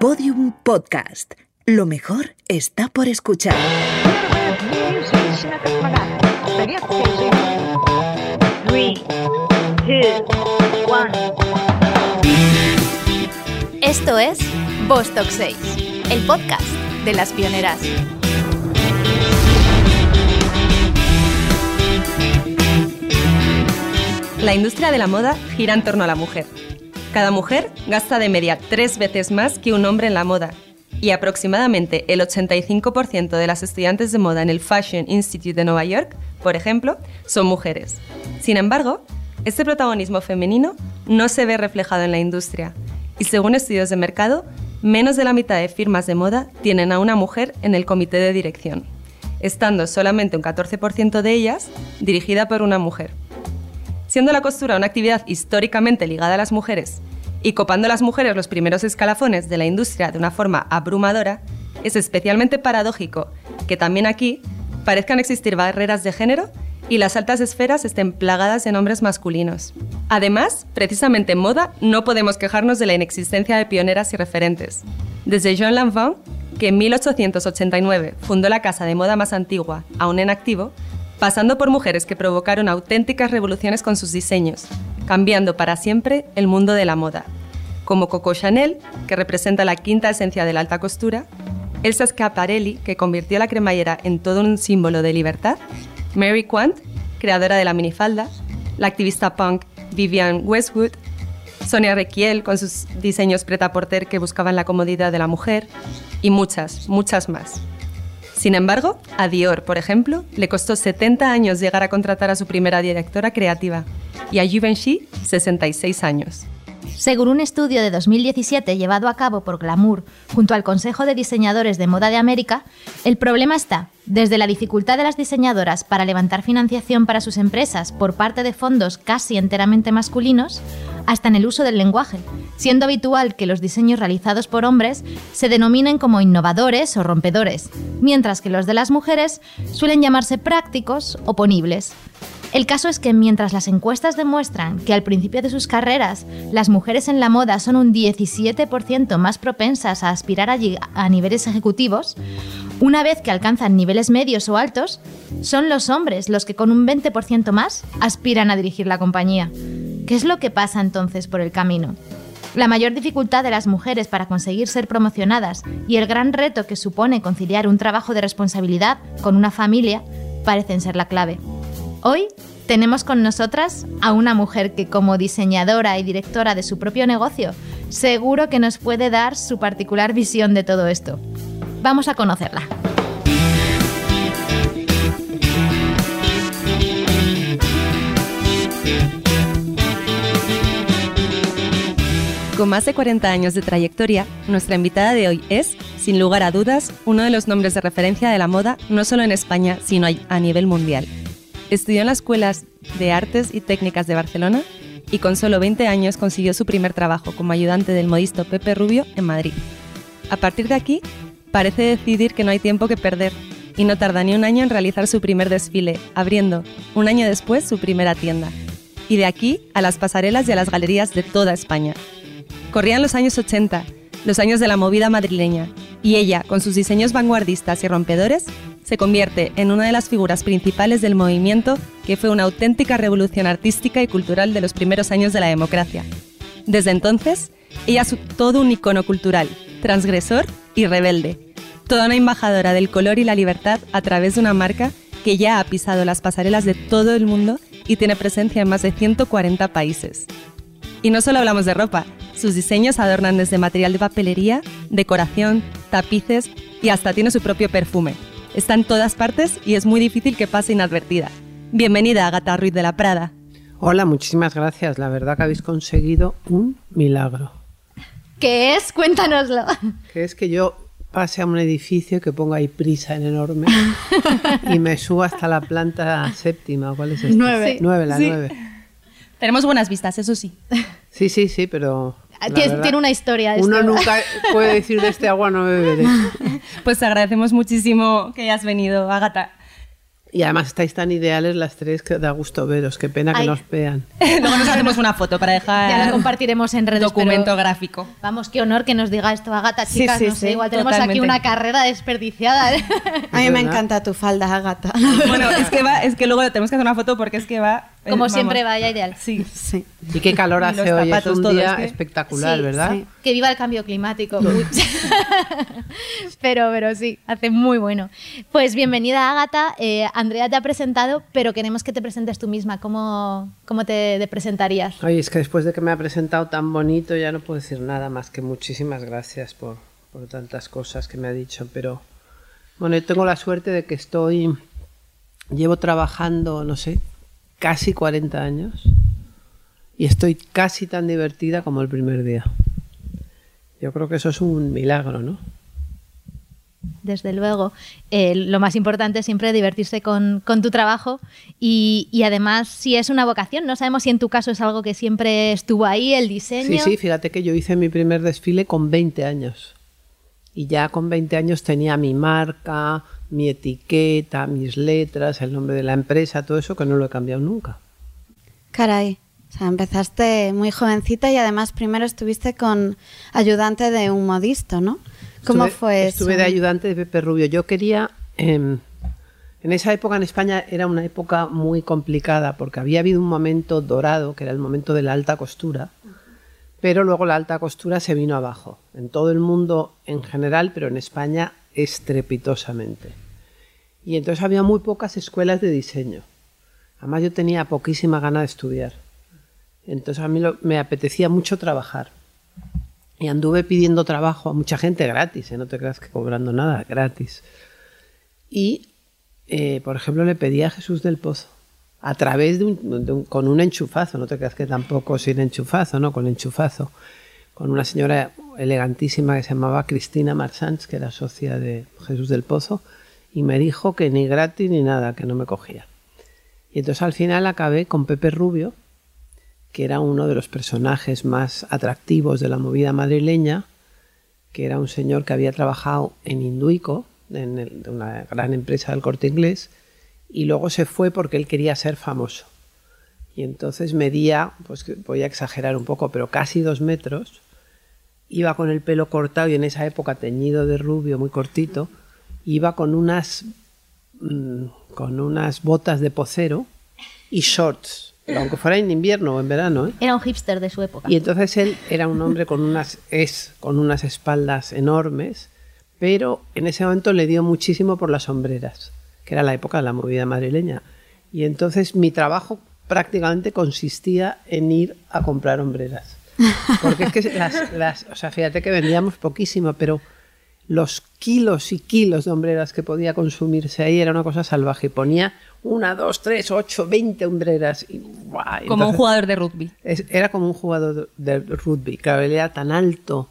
Podium Podcast. Lo mejor está por escuchar. Esto es Vostok 6, el podcast de las pioneras. La industria de la moda gira en torno a la mujer. Cada mujer gasta de media tres veces más que un hombre en la moda y aproximadamente el 85% de las estudiantes de moda en el Fashion Institute de Nueva York, por ejemplo, son mujeres. Sin embargo, este protagonismo femenino no se ve reflejado en la industria y según estudios de mercado, menos de la mitad de firmas de moda tienen a una mujer en el comité de dirección, estando solamente un 14% de ellas dirigida por una mujer. Siendo la costura una actividad históricamente ligada a las mujeres y copando las mujeres los primeros escalafones de la industria de una forma abrumadora, es especialmente paradójico que también aquí parezcan existir barreras de género y las altas esferas estén plagadas de nombres masculinos. Además, precisamente en moda no podemos quejarnos de la inexistencia de pioneras y referentes. Desde Jean Lanvin, que en 1889 fundó la casa de moda más antigua, aún en activo, pasando por mujeres que provocaron auténticas revoluciones con sus diseños, cambiando para siempre el mundo de la moda, como Coco Chanel, que representa la quinta esencia de la alta costura, Elsa Schiaparelli, que convirtió la cremallera en todo un símbolo de libertad, Mary Quant, creadora de la minifalda, la activista punk Vivian Westwood, Sonia Requiel con sus diseños preta-porter que buscaban la comodidad de la mujer, y muchas, muchas más. Sin embargo, a Dior, por ejemplo, le costó 70 años llegar a contratar a su primera directora creativa y a Givenchy 66 años. Según un estudio de 2017 llevado a cabo por Glamour junto al Consejo de Diseñadores de Moda de América, el problema está desde la dificultad de las diseñadoras para levantar financiación para sus empresas por parte de fondos casi enteramente masculinos, hasta en el uso del lenguaje, siendo habitual que los diseños realizados por hombres se denominen como innovadores o rompedores, mientras que los de las mujeres suelen llamarse prácticos o ponibles. El caso es que mientras las encuestas demuestran que al principio de sus carreras las mujeres en la moda son un 17% más propensas a aspirar allí a niveles ejecutivos, una vez que alcanzan niveles medios o altos, son los hombres los que con un 20% más aspiran a dirigir la compañía. ¿Qué es lo que pasa entonces por el camino? La mayor dificultad de las mujeres para conseguir ser promocionadas y el gran reto que supone conciliar un trabajo de responsabilidad con una familia parecen ser la clave. Hoy tenemos con nosotras a una mujer que como diseñadora y directora de su propio negocio, seguro que nos puede dar su particular visión de todo esto. Vamos a conocerla. Con más de 40 años de trayectoria, nuestra invitada de hoy es, sin lugar a dudas, uno de los nombres de referencia de la moda no solo en España, sino a nivel mundial. Estudió en las escuelas de artes y técnicas de Barcelona y con solo 20 años consiguió su primer trabajo como ayudante del modisto Pepe Rubio en Madrid. A partir de aquí, parece decidir que no hay tiempo que perder y no tarda ni un año en realizar su primer desfile, abriendo, un año después, su primera tienda. Y de aquí a las pasarelas y a las galerías de toda España. Corrían los años 80, los años de la movida madrileña, y ella, con sus diseños vanguardistas y rompedores, se convierte en una de las figuras principales del movimiento que fue una auténtica revolución artística y cultural de los primeros años de la democracia. Desde entonces, ella es todo un icono cultural, transgresor y rebelde, toda una embajadora del color y la libertad a través de una marca que ya ha pisado las pasarelas de todo el mundo y tiene presencia en más de 140 países. Y no solo hablamos de ropa, sus diseños adornan desde material de papelería, decoración, tapices y hasta tiene su propio perfume. Está en todas partes y es muy difícil que pase inadvertida. Bienvenida, Agata Ruiz de la Prada. Hola, muchísimas gracias. La verdad que habéis conseguido un milagro. ¿Qué es? Cuéntanoslo. Que es que yo pase a un edificio que ponga ahí prisa en enorme y me suba hasta la planta séptima. ¿Cuál es esta? Nueve. Nueve, la nueve. Tenemos buenas vistas, eso sí. Sí, sí, sí, pero... la Tiene, verdad, tiene una historia esto. Uno nunca puede decir de este agua no beberé. Pues te agradecemos muchísimo que hayas venido, Agata. Y además estáis tan ideales las tres que da gusto veros. Qué pena que Ay. nos vean. Luego nos hacemos una foto para dejar Ya lo compartiremos en redes. documento gráfico. Vamos, qué honor que nos diga esto Agata, Sí, chicas. sí, no sé, sí, igual tenemos aquí una carrera desperdiciada. ¿eh? A mí me encanta tu falda, Agata. Bueno, es que va, es que luego tenemos que hacer una foto porque es que va. Eh, Como vamos. siempre, vaya ideal. Sí. Sí. Y qué calor hace los hoy. Es un día es que- espectacular, Sí, ¿verdad? sí. Que viva el cambio climático. Pero, pero sí, hace muy bueno. Pues bienvenida, Ágata. Eh, Andrea te ha presentado, pero queremos que te presentes tú misma. ¿Cómo, cómo te, te presentarías? Ay, es que después de que me ha presentado tan bonito ya no puedo decir nada más que muchísimas gracias por, por tantas cosas que me ha dicho. Pero bueno, yo tengo la suerte de que estoy, llevo trabajando, no sé, casi 40 años y estoy casi tan divertida como el primer día. Yo creo que eso es un milagro, ¿no? Desde luego. Eh, lo más importante es siempre divertirse con, con tu trabajo y, y además si es una vocación, no sabemos si en tu caso es algo que siempre estuvo ahí, el diseño. Sí, sí, fíjate que yo hice mi primer desfile con 20 años. Y ya con 20 años tenía mi marca, mi etiqueta, mis letras, el nombre de la empresa, todo eso que no lo he cambiado nunca. Caray. O sea, empezaste muy jovencita y además primero estuviste con ayudante de un modisto, ¿no? ¿Cómo Estuve- fue eso? Estuve de ayudante de Pepe Rubio. Yo quería... em, en esa época en España era una época muy complicada porque había habido un momento dorado, que era el momento de la alta costura, pero luego la alta costura se vino abajo, en todo el mundo en general, pero en España estrepitosamente. Y entonces había muy pocas escuelas de diseño. Además yo tenía poquísima gana de estudiar. Entonces a mí me apetecía mucho trabajar. Y anduve pidiendo trabajo a mucha gente gratis, ¿eh? no te creas que cobrando nada, gratis. Y, eh, por ejemplo, le pedí a Jesús del Pozo, a través de un, con un enchufazo, no te creas que tampoco sin enchufazo, no, con enchufazo, con una señora elegantísima que se llamaba Cristina Marsans, que era socia de Jesús del Pozo, y me dijo que ni gratis ni nada, que no me cogía. Y entonces al final acabé con Pepe Rubio, que era uno de los personajes más atractivos de la movida madrileña, que era un señor que había trabajado en Induico, en de una gran empresa del corte inglés, y luego se fue porque él quería ser famoso. Y entonces medía, pues voy a exagerar un poco, pero casi dos metros, iba con el pelo cortado y en esa época teñido de rubio, muy cortito, iba con unas, mm, con unas botas de pocero y shorts, pero aunque fuera en invierno o en verano, ¿eh? Era un hipster de su época. Y entonces él era un hombre con unas, es, con unas espaldas enormes, pero en ese momento le dio muchísimo por las sombreras, que era la época de la movida madrileña. Y entonces mi trabajo prácticamente consistía en ir a comprar hombreras. Porque es que las, las- o sea, fíjate que vendíamos poquísimo, pero los kilos y kilos de hombreras que podía consumirse ahí era una cosa salvaje. Y ponía una, dos, tres, ocho, veinte hombreras. Y. Y Como un jugador de rugby. es- era como un jugador de rugby. Claro, él era tan alto,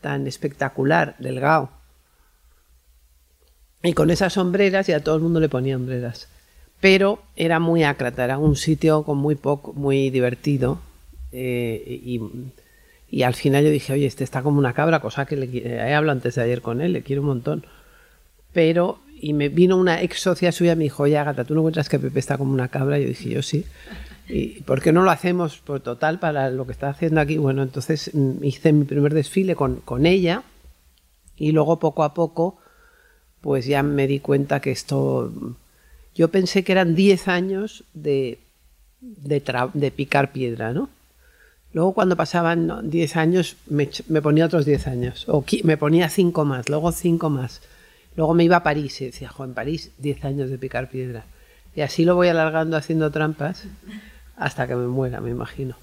tan espectacular, delgado. Y con esas sombreras, y a todo el mundo le ponía hombreras. Pero era muy ácrata, era un sitio con muy poco, muy divertido. eh, y, y al final yo dije, oye, este está como una cabra, cosa que le, he hablado antes de ayer con él, le quiero un montón. Pero, y me vino una ex socia suya y me dijo, oye, Agatha, ¿tú no encuentras que Pepe está como una cabra? Yo dije, yo sí. ¿Y por qué no lo hacemos por total para lo que está haciendo aquí? Bueno, entonces mm, hice mi primer desfile con, con ella y luego poco a poco pues ya me di cuenta que esto... Yo pensé que eran 10 años de, de, picar piedra, ¿no? Luego cuando pasaban ¿no? 10 años me, me ponía otros 10 años, o me ponía 5 más, luego 5 más. Luego me iba a París y decía, jo, en París 10 años de picar piedra. Y así lo voy alargando haciendo trampas hasta que me muera, me imagino.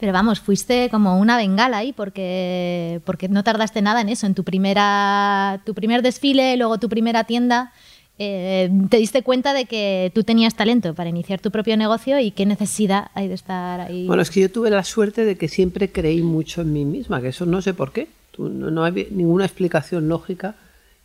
Pero vamos, fuiste como una bengala ahí porque, porque no tardaste nada en eso, en tu, primera, tu primer desfile, luego tu primera tienda. eh, te diste cuenta de que tú tenías talento para iniciar tu propio negocio y qué necesidad hay de estar ahí. Bueno, es que yo tuve la suerte de que siempre creí mucho en mí misma, que eso no sé por qué. Tú- no, no hay ninguna explicación lógica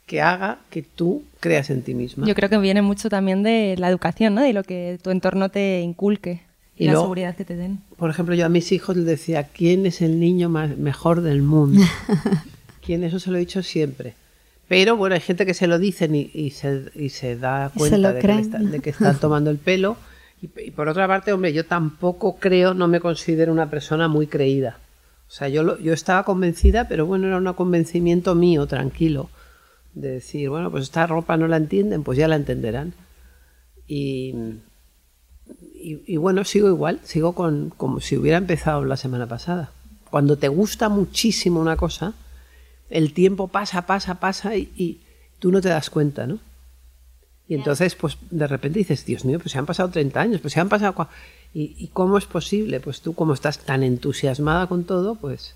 que haga que tú creas en ti misma. Yo creo que viene mucho también de la educación, ¿no? De lo que tu entorno te inculque y, Y la luego- seguridad que te den. Por ejemplo, yo a mis hijos les decía, ¿quién es el niño más, mejor del mundo? ¿Quién? Eso se lo he dicho siempre. Pero bueno, hay gente que se lo dicen y, y se, y se da se cuenta de, que está- de que están tomando el pelo. Y, y por otra parte, hombre, yo tampoco creo, no me considero una persona muy creída. O sea, yo, lo- yo estaba convencida, pero bueno, era un convencimiento mío, tranquilo, de decir, bueno, pues esta ropa no la entienden, pues ya la entenderán. Y, y, y bueno, sigo igual, sigo con, como si hubiera empezado la semana pasada. Cuando te gusta muchísimo una cosa, el tiempo pasa, pasa, pasa y, y tú no te das cuenta, ¿no? Y entonces, pues de repente dices, Dios mío, pues se han pasado 30 años, pues se han pasado... ¿Y, y cómo es posible? Pues tú, como estás tan entusiasmada con todo, pues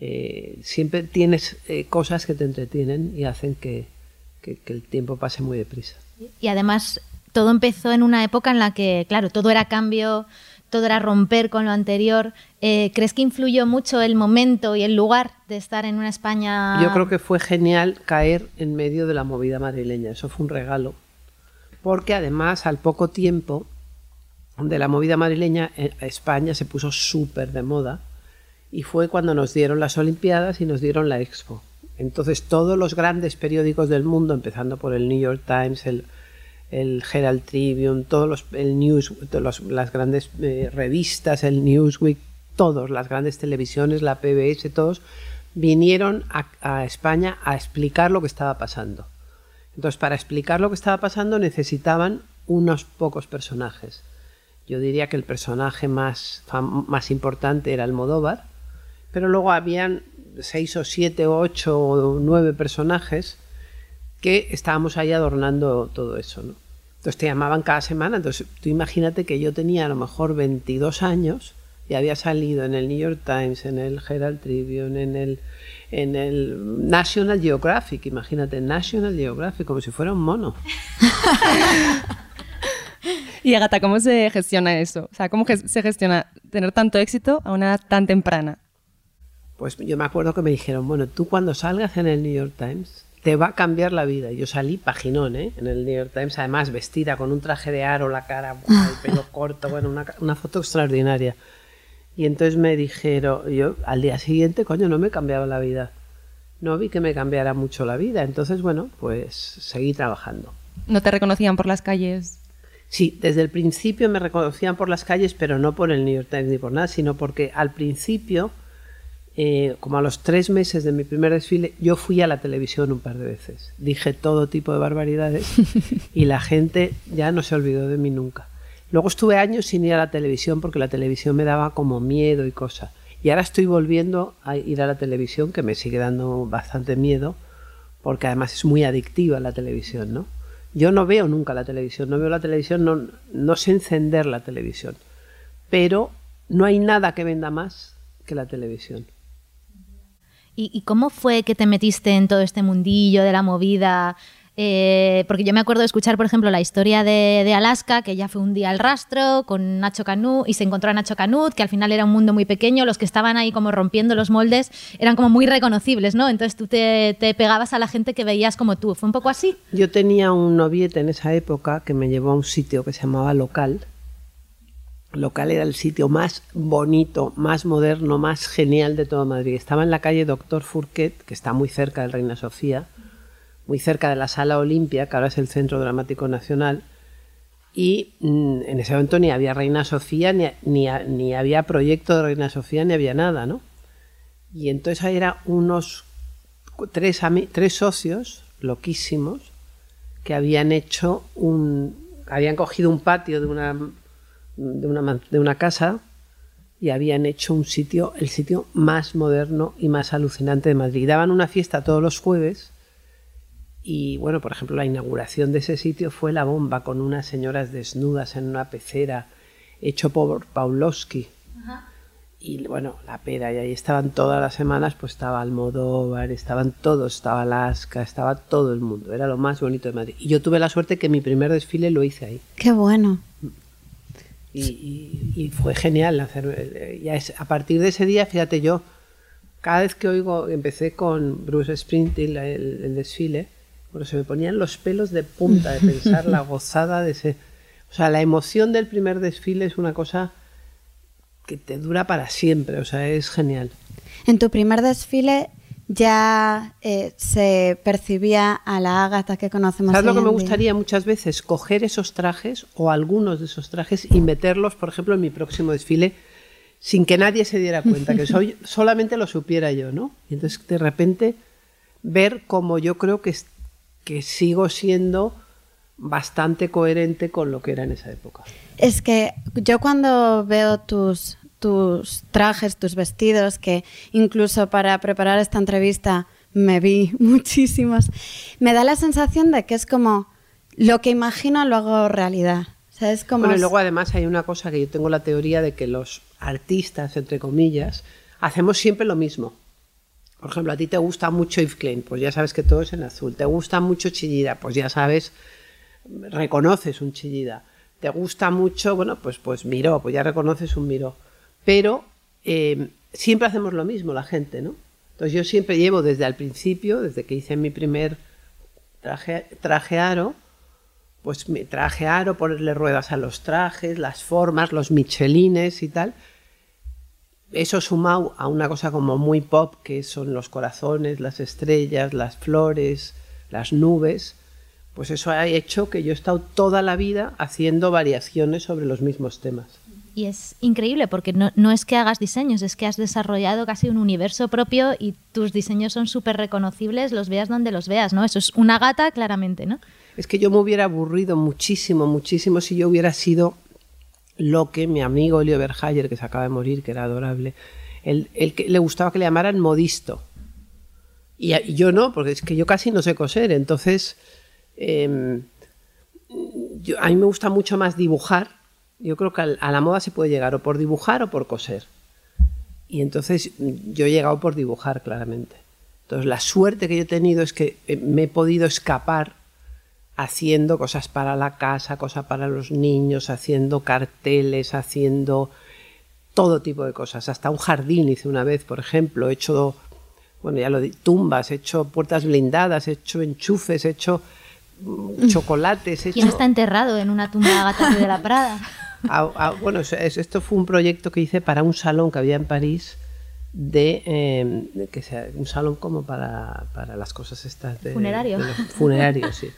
eh, siempre tienes eh, cosas que te entretienen y hacen que, que- que el tiempo pase muy deprisa. Y además todo empezó en una época en la que, claro, todo era cambio, todo era romper con lo anterior. Eh, ¿Crees que influyó mucho el momento y el lugar de estar en una España? Yo creo que fue genial caer en medio de la movida madrileña, eso fue un regalo. Porque además, al poco tiempo de la movida madrileña, eh, España se puso súper de moda y fue cuando nos dieron las Olimpiadas y nos dieron la Expo. Entonces todos los grandes periódicos del mundo, empezando por el New York Times, el, el Herald Tribune, todos los, el News, las grandes eh, revistas, el Newsweek, todos, las grandes televisiones, la PBS, todos, vinieron a, España a explicar lo que estaba pasando. Entonces, para explicar lo que estaba pasando necesitaban unos pocos personajes. Yo diría que el personaje más, más importante era Almodóvar, pero luego habían seis o siete o ocho o nueve personajes que estábamos ahí adornando todo eso, ¿no? Entonces te llamaban cada semana, entonces tú imagínate que yo tenía a lo mejor 22 años y había salido en el New York Times, en el Herald Tribune, en el, en el National Geographic, imagínate, National Geographic, como si fuera un mono. Y Agata, ¿cómo se gestiona eso? O sea, ¿cómo se gestiona tener tanto éxito a una edad tan temprana? Pues yo me acuerdo que me dijeron, bueno, tú cuando salgas en el New York Times te va a cambiar la vida. Y yo salí paginón, ¿eh? En el New York Times, además vestida con un traje de aro, la cara, el pelo corto, bueno, una, una foto extraordinaria. Y entonces me dijeron, yo al día siguiente, coño, no me cambiaba la vida. No vi que me cambiara mucho la vida. Entonces, bueno, pues seguí trabajando. ¿No te reconocían por las calles? Sí, desde el principio me reconocían por las calles, pero no por el New York Times ni por nada, sino porque al principio, eh, como a los tres meses de mi primer desfile, yo fui a la televisión un par de veces. Dije todo tipo de barbaridades y la gente ya no se olvidó de mí nunca. Luego estuve años sin ir a la televisión porque la televisión me daba como miedo y cosa. Y ahora estoy volviendo a ir a la televisión, que me sigue dando bastante miedo, porque además es muy adictiva la televisión, ¿no? Yo no veo nunca la televisión, no veo la televisión, no, no sé encender la televisión, pero no hay nada que venda más que la televisión. ¿Y, cómo fue que te metiste en todo este mundillo de la movida? Eh, porque yo me acuerdo de escuchar, por ejemplo, la historia de, Alaska, que ella fue un día al rastro con Nacho Canut y se encontró a Nacho Canut, que al final era un mundo muy pequeño, los que estaban ahí como rompiendo los moldes eran como muy reconocibles, ¿no? Entonces tú te, te pegabas a la gente que veías como tú. ¿Fue un poco así? Yo tenía un noviete en esa época que me llevó a un sitio que se llamaba Local. Local era el sitio más bonito, más moderno, más genial de todo Madrid. Estaba en la calle Doctor Fourquet, que está muy cerca del Reina Sofía, muy cerca de la Sala Olimpia, que ahora es el Centro Dramático Nacional. Y mm, en ese momento ni había Reina Sofía, ni, ni, había proyecto de Reina Sofía, ni había nada, ¿no? Y entonces ahí eran unos tres, tres socios loquísimos que habían hecho un. habían cogido un patio de una, de una, de una casa y habían hecho un sitio, el sitio más moderno y más alucinante de Madrid. Daban una fiesta todos los jueves y, bueno, por ejemplo, la inauguración de ese sitio fue la bomba con unas señoras desnudas en una pecera hecho por Pawlowski. Y bueno, la pera, y ahí estaban todas las semanas, pues estaba Almodóvar, estaban todos, estaba Alaska, estaba todo el mundo, era lo más bonito de Madrid. Y yo tuve la suerte que mi primer desfile lo hice ahí. Qué bueno. Y, y- y fue genial hacer. Ya es, a partir de ese día, fíjate yo, cada vez que oigo, empecé con Bruce Springsteen el, el desfile, bueno, se me ponían los pelos de punta de pensar la gozada de ese. O sea, la emoción del primer desfile es una cosa que te dura para siempre, o sea, es genial. En tu primer desfile, ya eh, se percibía a la Ágata que conocemos. ¿Sabes lo que me gustaría muchas veces? Coger esos trajes o algunos de esos trajes y meterlos, por ejemplo, en mi próximo desfile sin que nadie se diera cuenta, que soy, solamente lo supiera yo, ¿no? Y entonces de repente ver cómo yo creo que, que sigo siendo bastante coherente con lo que era en esa época. Es que yo cuando veo tus, tus trajes, tus vestidos, que incluso para preparar esta entrevista me vi muchísimos, me da la sensación de que es como lo que imagino lo hago realidad. O sea, es como... Bueno, y luego además hay una cosa que yo tengo la teoría de que los artistas, entre comillas, hacemos siempre lo mismo. Por ejemplo, a ti te gusta mucho Yves Klein, pues ya sabes que todo es en azul. Te gusta mucho Chillida, pues ya sabes, reconoces un Chillida. Te gusta mucho, bueno, pues, pues Miró, pues ya reconoces un Miró. Pero eh, siempre hacemos lo mismo la gente, ¿no? Entonces yo siempre llevo desde el principio, desde que hice mi primer traje, traje aro, pues mi traje aro, ponerle ruedas a los trajes, las formas, los michelines y tal. Eso sumado a una cosa como muy pop, que son los corazones, las estrellas, las flores, las nubes, pues eso ha hecho que yo he estado toda la vida haciendo variaciones sobre los mismos temas. Y es increíble porque no, no es que hagas diseños, es que has desarrollado casi un universo propio y tus diseños son súper reconocibles, los veas donde los veas, ¿no? Eso es una gata, claramente, ¿no? Es que yo me hubiera aburrido muchísimo, muchísimo si yo hubiera sido lo que mi amigo Elio Berhayer, que se acaba de morir, que era adorable, el que le gustaba que le llamaran modisto. Y, yo no, porque es que yo casi no sé coser. Entonces, em, a mí me gusta mucho más dibujar. Yo creo que a la moda se puede llegar o por dibujar o por coser. Y entonces mm, yo he llegado por dibujar, claramente. Entonces la suerte que yo he tenido es que eh, me he podido escapar haciendo cosas para la casa, cosas para los niños, haciendo carteles, haciendo todo tipo de cosas. Hasta un jardín hice una vez, por ejemplo, he hecho, bueno, ya lo di, tumbas, he hecho puertas blindadas, he hecho enchufes, he hecho mm, chocolates, he ¿Quién hecho... está enterrado en una tumba de la Prada? Ah, ah, bueno, es- es- esto fue un proyecto que hice para un salón que había en París, de, eh, de que sea un salón como para, para las cosas estas de Funerario. de los funerarios, sí.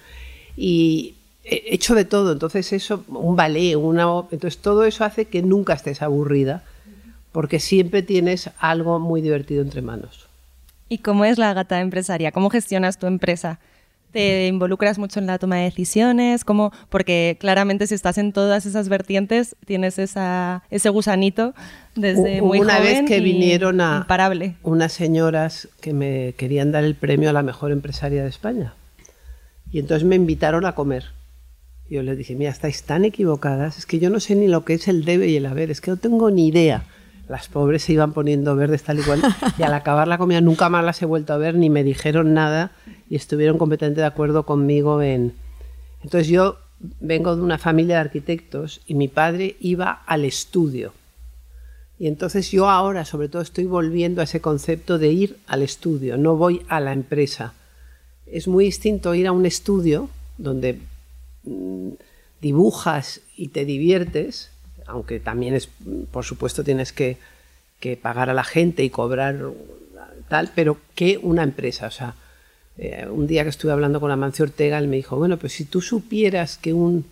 Y he hecho de todo, entonces eso, un ballet, una, entonces todo eso hace que nunca estés aburrida, porque siempre tienes algo muy divertido entre manos. ¿Y cómo es la gata empresaria? ¿Cómo gestionas tu empresa? ¿Te involucras mucho en la toma de decisiones? ¿Cómo? Porque claramente si estás en todas esas vertientes, tienes esa, ese gusanito desde muy una joven vez que vinieron a imparable. unas señoras que me querían dar el premio a la mejor empresaria de España. Y entonces me invitaron a comer. Yo les dije, mira, estáis tan equivocadas, es que yo no sé ni lo que es el debe y el haber, es que no tengo ni idea. Las pobres se iban poniendo verdes tal y cual, y al acabar la comida nunca más las he vuelto a ver, ni me dijeron nada, y estuvieron completamente de acuerdo conmigo en... Entonces yo vengo de una familia de arquitectos y mi padre iba al estudio. Y entonces yo ahora sobre todo estoy volviendo a ese concepto de ir al estudio, no voy a la empresa. Es muy distinto ir a un estudio donde mm, dibujas y te diviertes, aunque también es, por supuesto, tienes que, que pagar a la gente y cobrar tal, pero que una empresa. O sea, eh, un día que estuve hablando con Amancio Ortega, él me dijo, bueno, pues si tú supieras que un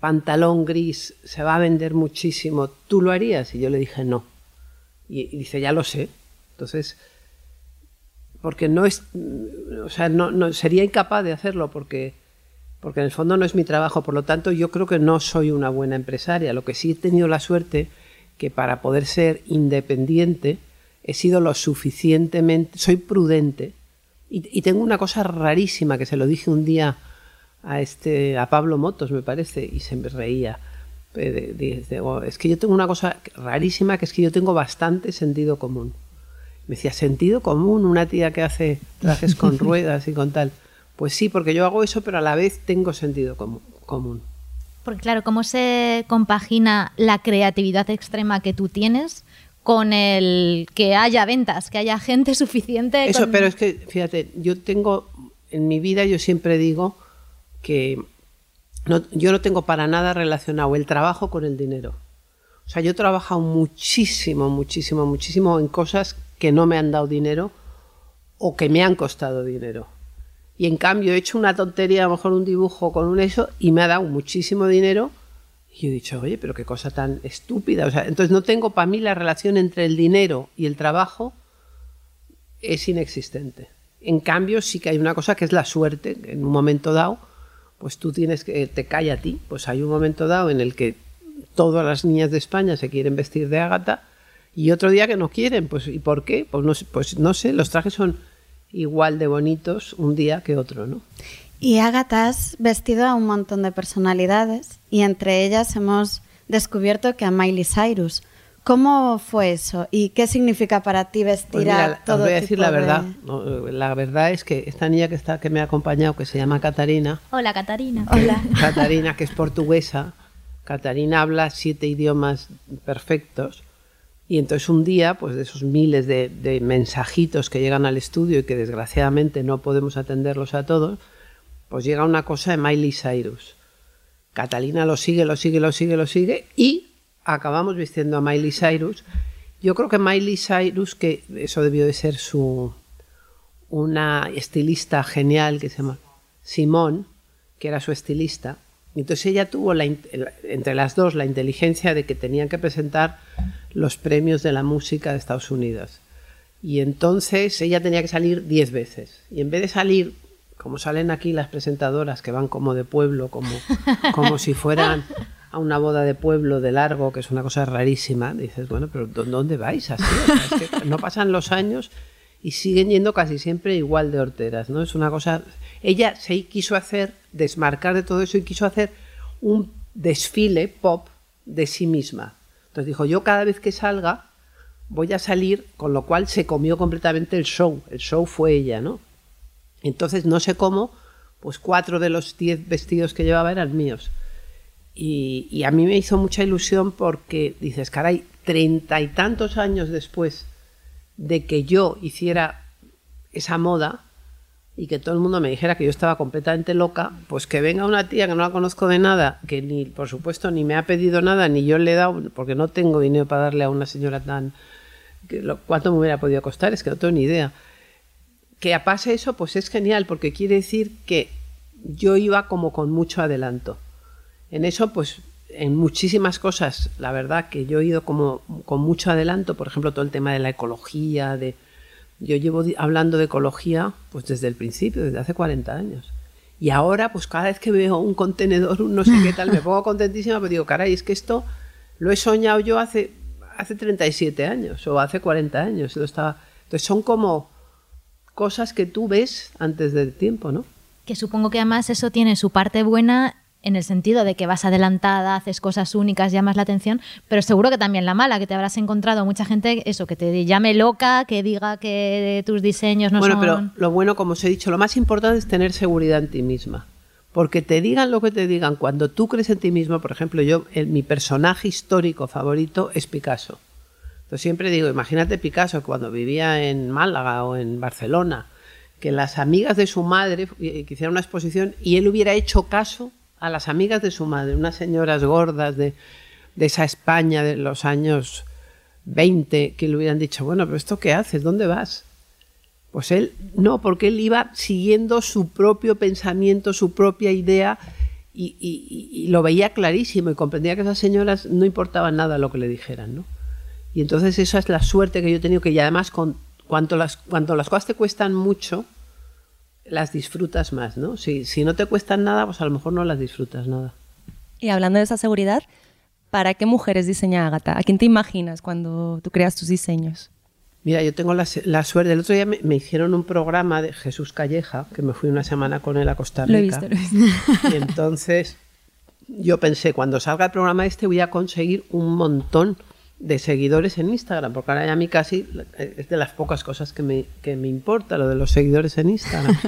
pantalón gris se va a vender muchísimo, ¿tú lo harías? Y yo le dije, no. Y, y dice, ya lo sé. Entonces, porque no es, o sea, no, no sería incapaz de hacerlo porque, porque en el fondo no es mi trabajo. Por lo tanto, yo creo que no soy una buena empresaria. Lo que sí he tenido la suerte que para poder ser independiente he sido lo suficientemente, soy prudente y, y tengo una cosa rarísima que se lo dije un día a este a Pablo Motos me parece y se me reía Eh, de- de- de- oh, es que yo tengo una cosa rarísima que es que yo tengo bastante sentido común me decía sentido común una tía que hace trajes con ruedas y con tal pues sí porque yo hago eso pero a la vez tengo sentido común. Porque claro, ¿cómo se compagina la creatividad extrema que tú tienes con el que haya ventas, que haya gente suficiente? Eso, con- pero es que, fíjate, yo tengo, en mi vida yo siempre digo que no- yo no tengo para nada relacionado el trabajo con el dinero. O sea, yo he trabajado muchísimo, muchísimo, muchísimo en cosas que no me han dado dinero o que me han costado dinero. Y en cambio he hecho una tontería, a lo mejor un dibujo con un eso, y me ha dado muchísimo dinero. Y he dicho, oye, pero qué cosa tan estúpida. O sea, entonces no tengo para mí la relación entre el dinero y el trabajo es inexistente. En cambio, sí que hay una cosa que es la suerte. En un momento dado, pues tú tienes que, te cae a ti. Pues hay un momento dado en el que todas las niñas de España se quieren vestir de ágata y otro día que no quieren. Pues, ¿y por qué? Pues no, pues no sé, los trajes son igual de bonitos un día que otro, ¿no? Y Ágata has vestido a un montón de personalidades y entre ellas hemos descubierto que a Miley Cyrus. ¿Cómo fue eso? ¿Y qué significa para ti vestir Pues mira, a todo os voy a decir tipo la verdad. No, La verdad es que esta niña que está que me ha acompañado, que se llama Catarina, Hola, Catarina. Hola. Catarina, que es portuguesa, Catarina habla siete idiomas perfectos. Y entonces un día, pues de esos miles de, de mensajitos que llegan al estudio y que desgraciadamente no podemos atenderlos a todos, pues llega una cosa de Miley Cyrus. Catalina lo sigue, lo sigue, lo sigue, lo sigue y acabamos vistiendo a Miley Cyrus. Yo creo que Miley Cyrus, que eso debió de ser su una estilista genial que se llama Simón, que era su estilista. Entonces ella tuvo la entre las dos la inteligencia de que tenían que presentar los premios de la música de Estados Unidos. Y entonces ella tenía que salir diez veces. Y en vez de salir, como salen aquí las presentadoras que van como de pueblo, como, como si fueran a una boda de pueblo de largo, que es una cosa rarísima, dices, bueno, pero ¿dó- ¿dónde vais así? Es que no pasan los años y siguen yendo casi siempre igual de horteras, ¿no? Es una cosa... Ella se quiso hacer, desmarcar de todo eso y quiso hacer un desfile pop de sí misma. Entonces dijo, yo cada vez que salga voy a salir, con lo cual se comió completamente el show. El show fue ella, ¿no? Entonces, no sé cómo, pues cuatro de los diez vestidos que llevaba eran míos. Y, a mí me hizo mucha ilusión porque dices, caray, treinta y tantos años después de que yo hiciera esa moda y que todo el mundo me dijera que yo estaba completamente loca, pues que venga una tía que no la conozco de nada, que ni, por supuesto, ni me ha pedido nada, ni yo le he dado, porque no tengo dinero para darle a una señora tan... Que lo, ¿Cuánto me hubiera podido costar? Es que no tengo ni idea. Que pase eso, pues es genial, porque quiere decir que yo iba como con mucho adelanto. En eso, pues, en muchísimas cosas, la verdad que yo he ido como con mucho adelanto, por ejemplo, todo el tema de la ecología, de... Yo llevo hablando de ecología pues desde el principio, desde hace 40 años. Y ahora, pues cada vez que veo un contenedor, un no sé qué tal, me pongo contentísima, pero digo, caray, es que esto lo he soñado yo hace, hace 37 años o hace 40 años. Estaba... Entonces son como cosas que tú ves antes del tiempo, ¿no? Que supongo que además eso tiene su parte buena en el sentido de que vas adelantada, haces cosas únicas, llamas la atención, pero seguro que también la mala, que te habrás encontrado mucha gente, eso, que te llame loca, que diga que tus diseños no bueno, son... pero lo bueno, como os he dicho, lo más importante es tener seguridad en ti misma. Porque te digan lo que te digan, cuando tú crees en ti mismo, por ejemplo, yo, el- mi personaje histórico favorito es Picasso. Entonces siempre digo, imagínate Picasso cuando vivía en Málaga o en Barcelona, que las amigas de su madre eh, que hicieran una exposición y él hubiera hecho caso a las amigas de su madre, unas señoras gordas de, de esa España de los años 20, que le hubieran dicho, bueno, pero ¿esto qué haces? ¿Dónde vas? Pues él no, porque él iba siguiendo su propio pensamiento, su propia idea y, y- y- lo veía clarísimo y comprendía que esas señoras no importaba nada lo que le dijeran, ¿no? Y entonces esa es la suerte que yo he tenido, que y además con, cuanto, las, cuanto las cosas te cuestan mucho, las disfrutas más, ¿no? Si, si no te cuestan nada, pues a lo mejor no las disfrutas nada. Y hablando de esa seguridad, ¿para qué mujeres diseña Agatha? ¿A quién te imaginas cuando tú creas tus diseños? Mira, yo tengo la, la suerte. El otro día me, me hicieron un programa de Jesús Calleja, que me fui una semana con él a Costa Lo he Rica. visto, lo he visto. Y entonces yo pensé, cuando salga el programa este voy a conseguir un montón de seguidores en Instagram, porque ahora ya a mí casi eh, es de las pocas cosas que me, que me importa, lo de los seguidores en Instagram.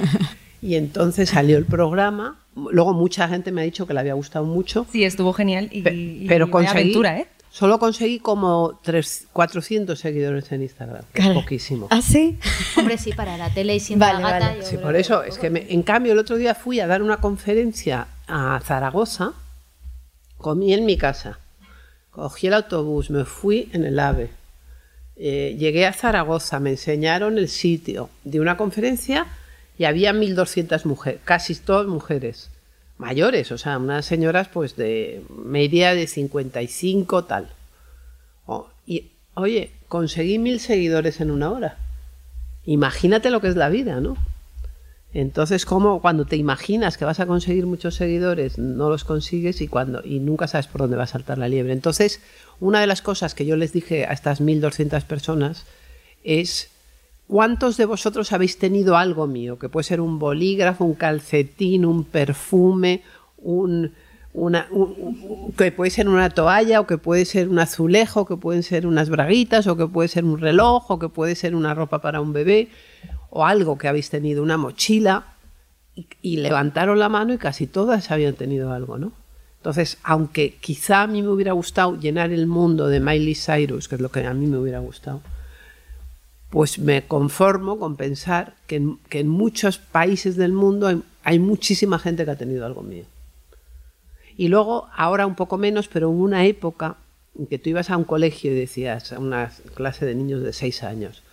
Y entonces salió el programa, luego mucha gente me ha dicho que le había gustado mucho, Sí, estuvo genial y, pe- y pero conseguí, aventura, ¿eh? solo conseguí como tres, 400 seguidores en Instagram, Claro. poquísimo. ¿Ah, sí? Hombre, sí, para la tele y siendo Vale, la gata, vale. Sí, por que- eso, es que me- en cambio el otro día fui a dar una conferencia a Zaragoza, comí en mi casa, cogí el autobús, me fui en el AVE, eh, llegué a Zaragoza, me enseñaron el sitio de una conferencia y había 1.200 mujeres, casi todas mujeres, mayores, o sea, unas señoras pues de media de 55 tal. Y oye, conseguí mil seguidores en una hora. Imagínate lo que es la vida, ¿no? Entonces, como cuando te imaginas que vas a conseguir muchos seguidores, no los consigues y cuando y nunca sabes por dónde va a saltar la liebre. Entonces, una de las cosas que yo les dije a estas 1200 personas es ¿cuántos de vosotros habéis tenido algo mío? Que puede ser un bolígrafo, un calcetín, un perfume, un, una, que puede ser una toalla, o que puede ser un azulejo, que pueden ser unas braguitas, o que puede ser un reloj, o que puede ser una ropa para un bebé o algo que habéis tenido, una mochila, y, levantaron la mano y casi todas habían tenido algo, ¿no? Entonces, aunque quizá a mí me hubiera gustado llenar el mundo de Miley Cyrus, que es lo que a mí me hubiera gustado, pues me conformo con pensar que en, muchos países del mundo hay, hay, muchísima gente que ha tenido algo mío. Y luego, ahora un poco menos, pero en una época en que tú ibas a un colegio y decías, a una clase de niños de seis años,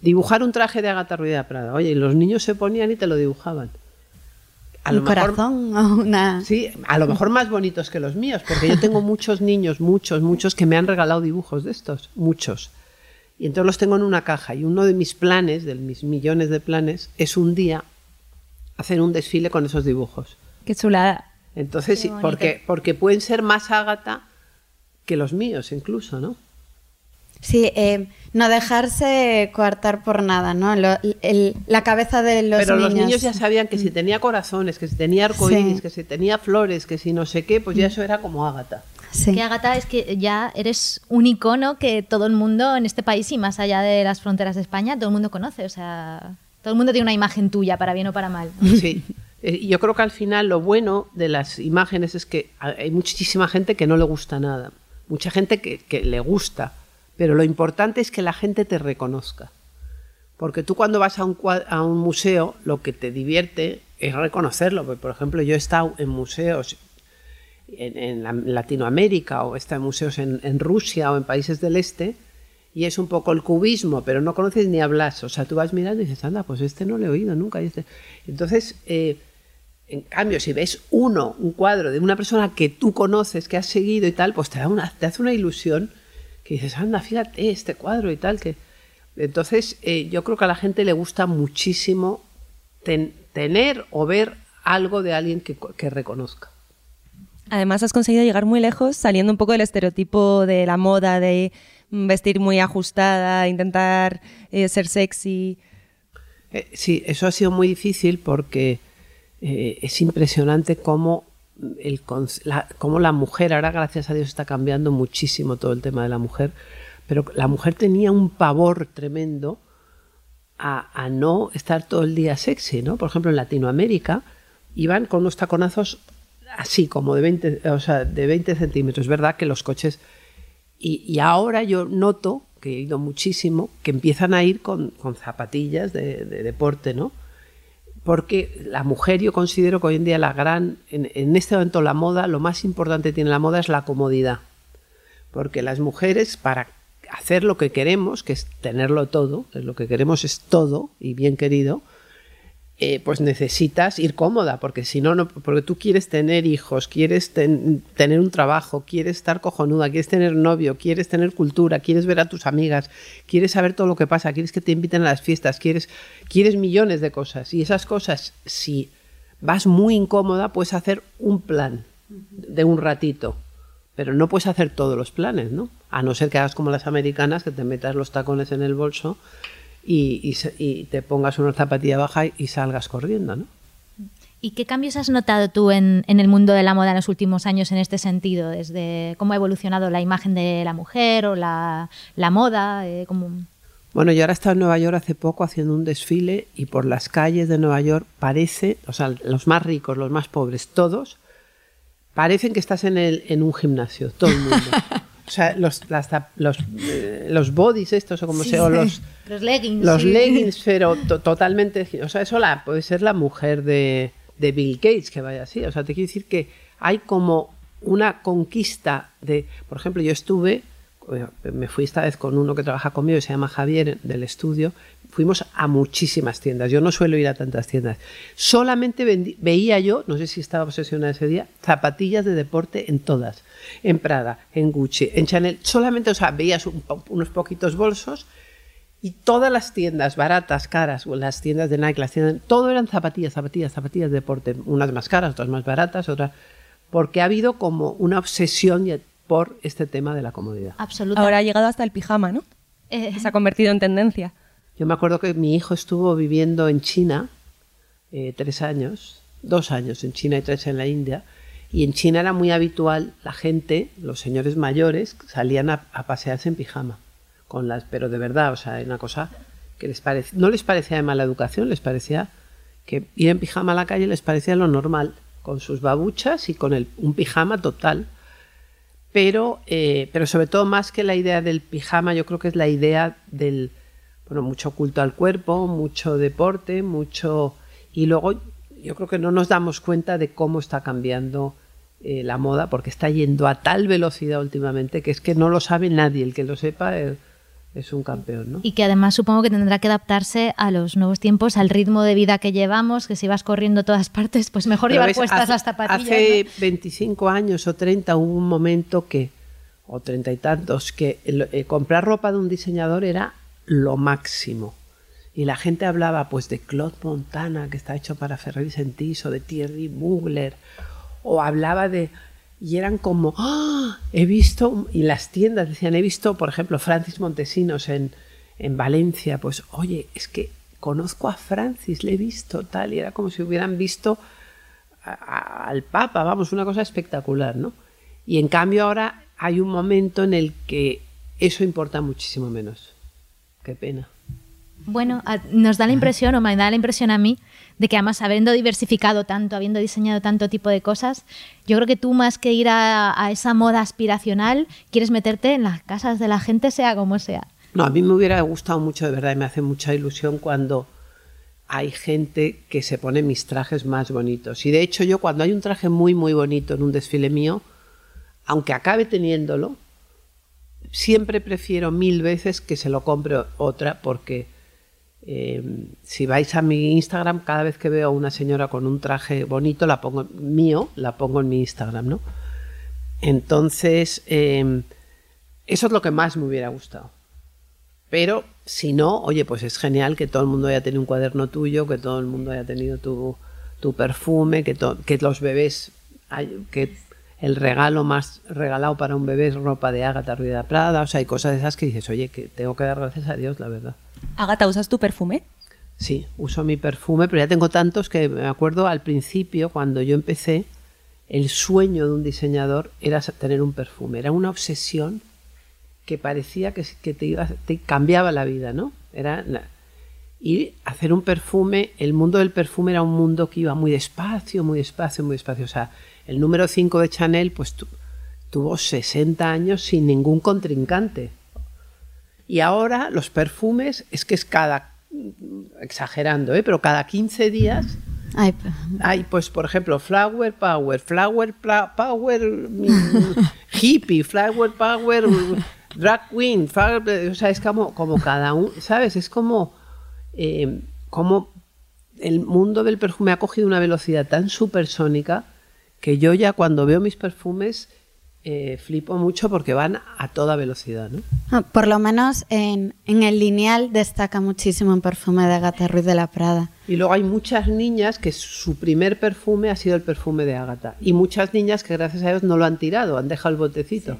dibujar un traje de Agatha Ruiz de Prada. Oye, y los niños se ponían y te lo dibujaban. A un corazón una... Sí, a lo mejor más bonitos que los míos, porque yo tengo muchos niños, muchos, muchos que me han regalado dibujos de estos, muchos. Y entonces los tengo en una caja. Y uno de mis planes, de mis millones de planes, es un día hacer un desfile con esos dibujos. Qué chulada. Entonces, sí, porque, porque pueden ser más Ágata que los míos incluso, ¿no? Sí, eh, no dejarse coartar por nada, ¿no? la cabeza de los Pero niños. los niños ya sabían que si tenía corazones, que si tenía arcoíris, que si tenía flores, que si no sé qué, pues ya eso era como Ágata. Sí. Que Ágata es que ya eres un icono que todo el mundo en este país y más allá de las fronteras de España, todo el mundo conoce. O sea, todo el mundo tiene una imagen tuya, para bien o para mal. Sí. Eh, yo creo que al final lo bueno de las imágenes es que hay muchísima gente que no le gusta nada. Mucha gente que, que le gusta pero lo importante es que la gente te reconozca. Porque tú cuando vas a un, a un museo, lo que te divierte es reconocerlo. Por ejemplo, yo he estado en museos en, Latinoamérica o he estado en museos en, Rusia o en países del este y es un poco el cubismo, pero no conoces ni hablas. O sea, tú vas mirando y dices, anda, pues este no lo he oído nunca. Este". Entonces, eh, en cambio, si ves uno, un cuadro de una persona que tú conoces, que has seguido y tal, pues te, da una, te hace una ilusión que dices, anda, fíjate este cuadro y tal. que Entonces, eh, yo creo que a la gente le gusta muchísimo tener o ver algo de alguien que, reconozca. Además, has conseguido llegar muy lejos saliendo un poco del estereotipo de la moda, de vestir muy ajustada, intentar eh, ser sexy. Eh, sí, eso ha sido muy difícil porque es impresionante cómo el, la, cómo la mujer, ahora gracias a Dios está cambiando muchísimo todo el tema de la mujer, pero la mujer tenía un pavor tremendo a, no estar todo el día sexy, ¿no? Por ejemplo, en Latinoamérica iban con unos taconazos así, como de 20, o sea, de 20 centímetros. Es verdad que los coches... Y, ahora yo noto, que he ido muchísimo, que empiezan a ir con, zapatillas de deporte, ¿no? Porque la mujer yo considero que hoy en día la gran, en, este momento la moda, lo más importante que tiene la moda es la comodidad, porque las mujeres para hacer lo que queremos, que es tenerlo todo, lo que queremos es todo y bien querido, eh, pues necesitas ir cómoda, porque si no, no porque tú quieres tener hijos, quieres tener un trabajo, quieres estar cojonuda, quieres tener novio, quieres tener cultura, quieres ver a tus amigas, quieres saber todo lo que pasa, quieres que te inviten a las fiestas, quieres, quieres millones de cosas. Y esas cosas, si vas muy incómoda, puedes hacer un plan de un ratito, pero no puedes hacer todos los planes, ¿no? A no ser que hagas como las americanas, que te metas los tacones en el bolso y, te pongas una zapatilla baja y salgas corriendo, ¿no? ¿Y qué cambios has notado tú en, el mundo de la moda en los últimos años en este sentido? Desde cómo ha evolucionado la imagen de la mujer o la, moda. Eh, bueno, yo ahora he estado en Nueva York hace poco haciendo un desfile y por las calles de Nueva York parece, o sea, los más ricos, los más pobres, todos, parecen que estás en, el, en un gimnasio, todo el mundo. O sea, los, los, eh, los bodies estos, o como se o los, los leggings. Los leggings, pero totalmente... O sea, eso la, puede ser la mujer de, de Bill Gates que vaya así. O sea, te quiero decir que hay como una conquista de... Por ejemplo, yo estuve me fui esta vez con uno que trabaja conmigo, se llama Javier, del estudio, fuimos a muchísimas tiendas. Yo no suelo ir a tantas tiendas. Solamente veía yo, no sé si estaba obsesionada ese día, zapatillas de deporte en todas. En Prada, en Gucci, en Chanel. Solamente, o sea, veías unos poquitos bolsos y todas las tiendas baratas, caras, las tiendas de Nike, las tiendas, todo eran zapatillas, zapatillas, zapatillas de deporte. Unas más caras, otras más baratas, otras... Porque ha habido como una obsesión por este tema de la comodidad. Absolutamente. Ahora ha llegado hasta el pijama, ¿no? Eh. Se ha convertido en tendencia. Yo me acuerdo que mi hijo estuvo viviendo en China eh, tres años, dos años en China y tres en la India, y en China era muy habitual la gente, los señores mayores, salían a, pasearse en pijama, con las, pero de verdad, o sea, una cosa que les no les parecía de mala educación, les parecía que ir en pijama a la calle les parecía lo normal, con sus babuchas y con el, un pijama total. Pero, eh, pero sobre todo más que la idea del pijama, yo creo que es la idea del, bueno, mucho culto al cuerpo, mucho deporte, mucho... Y luego yo creo que no nos damos cuenta de cómo está cambiando eh, la moda, porque está yendo a tal velocidad últimamente que es que no lo sabe nadie, el que lo sepa... Eh, es un campeón, ¿no? Y que además supongo que tendrá que adaptarse a los nuevos tiempos, al ritmo de vida que llevamos, que si vas corriendo a todas partes, pues mejor llevar puestas las zapatillas. Hace 25 años o 30 hubo un momento que, o treinta y tantos, que eh, comprar ropa de un diseñador era lo máximo. Y la gente hablaba pues de Claude Montana, que está hecho para Ferrari Sentis, o de Thierry Mugler, o hablaba de y eran como, ¡Ah! he visto, y las tiendas decían, he visto, por ejemplo, Francis Montesinos en, en Valencia, pues, oye, es que conozco a Francis, le he visto tal, y era como si hubieran visto al Papa, vamos, una cosa espectacular, ¿no? Y en cambio ahora hay un momento en el que eso importa muchísimo menos. Qué pena. Bueno, nos da la impresión, o me da la impresión a mí, de que además habiendo diversificado tanto, habiendo diseñado tanto tipo de cosas, yo creo que tú más que ir a, esa moda aspiracional, quieres meterte en las casas de la gente, sea como sea. No, a mí me hubiera gustado mucho, de verdad, y me hace mucha ilusión cuando hay gente que se pone mis trajes más bonitos. Y de hecho yo cuando hay un traje muy, muy bonito en un desfile mío, aunque acabe teniéndolo, siempre prefiero mil veces que se lo compre otra porque eh, si vais a mi Instagram, cada vez que veo a una señora con un traje bonito, la pongo mío, la pongo en mi Instagram, ¿no? Entonces, em, eso es lo que más me hubiera gustado. Pero si no, oye, pues es genial que todo el mundo haya tenido un cuaderno tuyo, que todo el mundo haya tenido tu, perfume, que, que los bebés, que el regalo más regalado para un bebé es ropa de Ágata Ruida Prada, o sea, hay cosas de esas que dices, oye, que tengo que dar gracias a Dios, la verdad. Agata, ¿usas tu perfume? Sí, uso mi perfume, pero ya tengo tantos que me acuerdo al principio, cuando yo empecé, el sueño de un diseñador era tener un perfume. Era una obsesión que parecía que, te, cambiaba la vida, ¿no? Era, y hacer un perfume, el mundo del perfume era un mundo que iba muy despacio, muy despacio, muy despacio. O sea, el número 5 de Chanel, pues tuvo 60 años sin ningún contrincante. Y ahora los perfumes es que es cada, exagerando, ¿eh? pero cada 15 días hay, pues, por ejemplo, Flower Power, Flower Power mm, Hippie, Flower Power Drag Queen, o sea, es como, como cada uno, ¿sabes? Es como, eh, como el mundo del perfume ha cogido una velocidad tan supersónica que yo ya cuando veo mis perfumes eh, flipo mucho porque van a toda velocidad. ¿no? Ah, por lo menos en, el lineal destaca muchísimo un perfume de Agatha Ruiz de la Prada. Y luego hay muchas niñas que su primer perfume ha sido el perfume de Agatha. Y muchas niñas que gracias a Dios no lo han tirado, han dejado el botecito.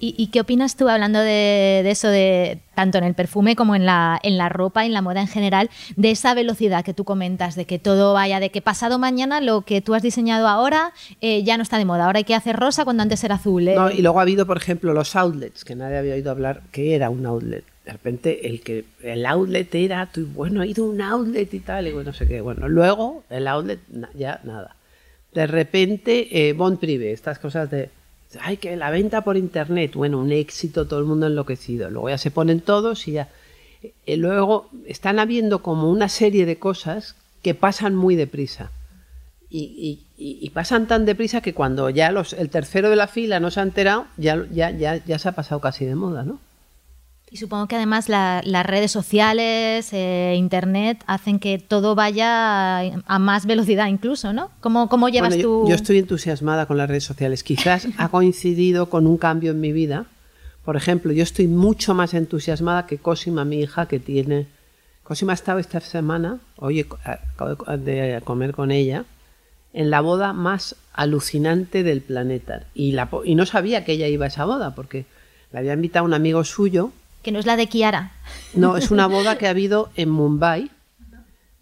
¿Y, qué opinas tú, hablando de, eso, de tanto en el perfume como en la, en la ropa, en la moda en general, de esa velocidad que tú comentas, de que todo vaya, de que pasado mañana lo que tú has diseñado ahora eh, ya no está de moda, ahora hay que hacer rosa cuando antes era azul? ¿eh? y luego ha habido, por ejemplo, los outlets, que nadie había oído hablar, ¿qué era un outlet? De repente el que el outlet era, tú, bueno, he ido a un outlet y tal, y bueno, no sé qué. Bueno, luego el outlet ya nada. De repente, eh, Bon Privé, estas cosas de ay, que la venta por internet, bueno, un éxito, todo el mundo enloquecido. Luego ya se ponen todos y ya. Eh, luego están habiendo como una serie de cosas que pasan muy deprisa. y, pasan tan deprisa que cuando ya los, el tercero de la fila no se ha enterado, ya, ya, ya, ya se ha pasado casi de moda, ¿no? Y supongo que además la- las redes sociales, eh, internet, hacen que todo vaya a, a más velocidad incluso, ¿no? ¿Cómo, cómo llevas Bueno, tú? yo estoy entusiasmada con las redes sociales. Quizás ha coincidido con un cambio en mi vida. Por ejemplo, yo estoy mucho más entusiasmada que Cosima, mi hija, que tiene... Cosima ha estado esta semana, oye, acabo de comer con ella, en la boda más alucinante del planeta. Y, la, y no sabía que ella iba a esa boda, porque la había invitado un amigo suyo Que no es la de Kiara. no, es una boda que ha habido en Mumbai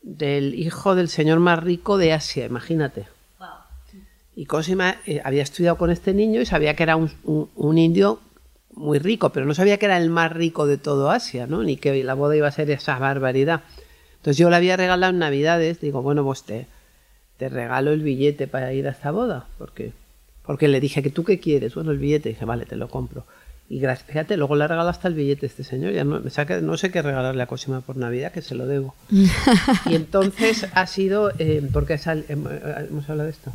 del hijo del señor más rico de Asia, imagínate. Y Cosima eh, había estudiado con este niño y sabía que era un, un- un indio muy rico, pero no sabía que era el más rico de todo Asia, ¿no? Ni que la boda iba a ser esa barbaridad. Entonces yo le había regalado en Navidades, digo, bueno, pues te, te regalo el billete para ir a esta boda, porque, porque le dije que tú qué quieres, bueno, el billete, dije, vale, te lo compro. Y gracias, fíjate, luego le regalo hasta el billete a este señor, ya no, me saca- no sé qué regalarle a Cosima por Navidad, que se lo debo. y entonces ha sido, eh, porque eh, hemos hablado de esto.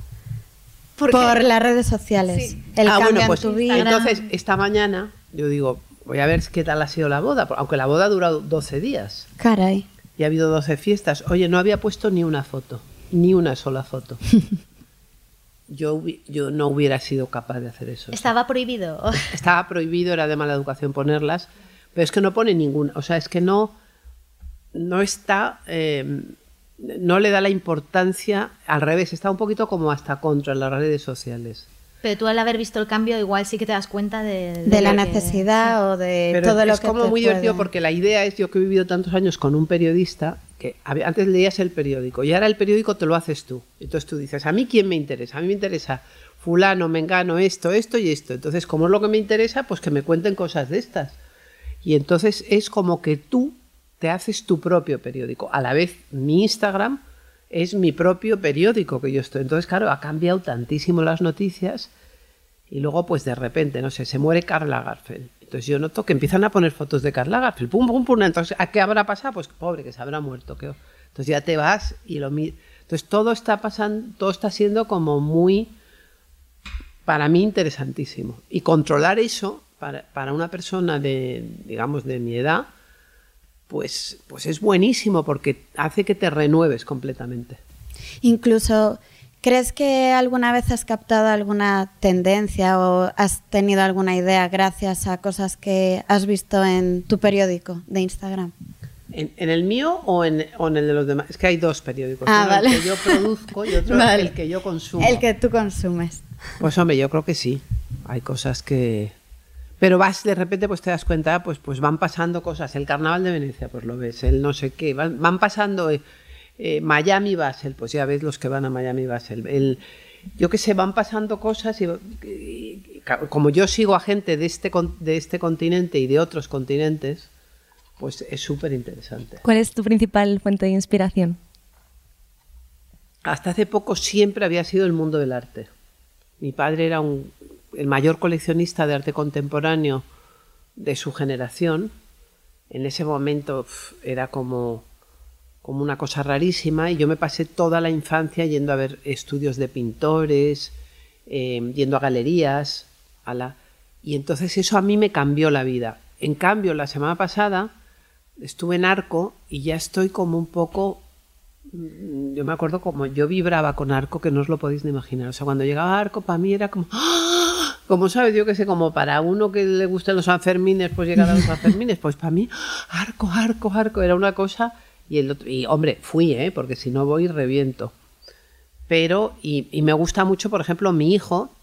Por las redes sociales. El ah, cambio bueno, en pues tu vida. entonces esta mañana yo digo, voy a ver qué tal ha sido la boda, aunque la boda ha durado 12 días Caray. y ha habido 12 fiestas. Oye, no había puesto ni una foto, ni una sola foto. Yo, yo no hubiera sido capaz de hacer eso. Estaba prohibido. Estaba prohibido, era de mala educación ponerlas, pero es que no pone ninguna. O sea, es que no, no está, eh, no le da la importancia, al revés, está un poquito como hasta contra las redes sociales. Pero tú al haber visto el cambio igual sí que te das cuenta de, De la que- necesidad o de Pero todo lo es que como te muy divertido porque la idea es, yo que he vivido tantos años con un periodista, antes leías el periódico y ahora el periódico te lo haces tú. Entonces tú dices, ¿a mí quién me interesa? A mí me interesa fulano, mengano, esto, esto y esto. Entonces, como es lo que me interesa, pues que me cuenten cosas de estas. Y entonces es como que tú te haces tu propio periódico. A la vez, mi Instagram es mi propio periódico que yo estoy. Entonces, claro, ha cambiado tantísimo las noticias y luego, pues de repente, no sé, se muere Karl Lagerfeld. Entonces yo noto que empiezan a poner fotos de Karl Lagerfeld. Pum, pum, pum. Entonces, ¿a qué habrá pasado? Pues pobre, que se habrá muerto. Entonces ya te vas y lo mi- Entonces todo está pasando, todo está siendo como muy, para mí, interesantísimo. Y controlar eso, para, para una persona de, digamos, de mi edad, pues, pues es buenísimo porque hace que te renueves completamente. Incluso, ¿crees que alguna vez has captado alguna tendencia o has tenido alguna idea gracias a cosas que has visto en tu periódico de Instagram? ¿En, en el mío o en, o en el de los demás? Es que hay dos periódicos. Ah, Uno vale. El que yo produzco y otro Vale. el que yo consumo. El que tú consumes. Pues hombre, yo creo que sí. Hay cosas que... Pero vas, de repente, pues te das cuenta, pues, pues van pasando cosas. El carnaval de Venecia, pues lo ves. El no sé qué. Van, van pasando... eh, eh, Miami Basel, pues ya ves los que van a Miami Basel. El, yo que sé, van pasando cosas y, y- como yo sigo a gente de este, de este continente y de otros continentes, pues es súper interesante. ¿Cuál es tu principal fuente de inspiración? Hasta hace poco siempre había sido el mundo del arte. Mi padre era un- el mayor coleccionista de arte contemporáneo de su generación. En ese momento era como, como una cosa rarísima y yo me pasé toda la infancia yendo a ver estudios de pintores, eh, yendo a galerías, a la... y entonces eso a mí me cambió la vida. En cambio, la semana pasada estuve en Arco y ya estoy como un poco Mm, yo me acuerdo como yo vibraba con Arco que no os lo podéis ni imaginar. O sea, cuando llegaba Arco para mí era como, ¡ah! como sabes, yo que sé, como para uno que le gustan los Sanfermines, pues llegar a los Sanfermines, pues para mí Arco, Arco, Arco era una cosa y el otro, y hombre, fui, ¿eh? porque si no voy reviento. Pero, y, y me gusta mucho, por ejemplo, mi hijo,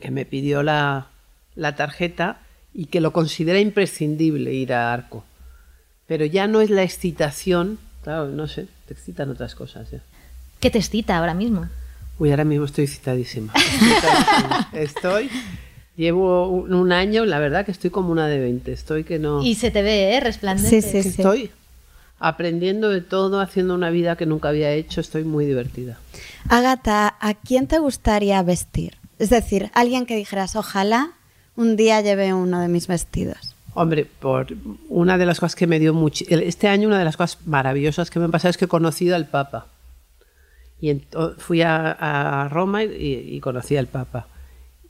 que me pidió la, la tarjeta y que lo considera imprescindible ir a Arco. Pero ya no es la excitación, claro, no sé, te excitan otras cosas. ya. ¿Qué te excita ahora mismo? Uy, ahora mismo estoy excitadísima. excitadísima. Estoy, llevo un, un año, la verdad que estoy como una de 20. Estoy que no. Y se te ve, ¿eh? Resplandece. Sí, sí, sí. estoy aprendiendo de todo, haciendo una vida que nunca había hecho. Estoy muy divertida. Agata, ¿a quién te gustaría vestir? Es decir, alguien que dijeras, ojalá un día lleve uno de mis vestidos. Hombre, por una de las cosas que me dio mucho. Este año, una de las cosas maravillosas que me han pasado es que he conocido al Papa. Y fui a, a Roma y, y conocí al Papa.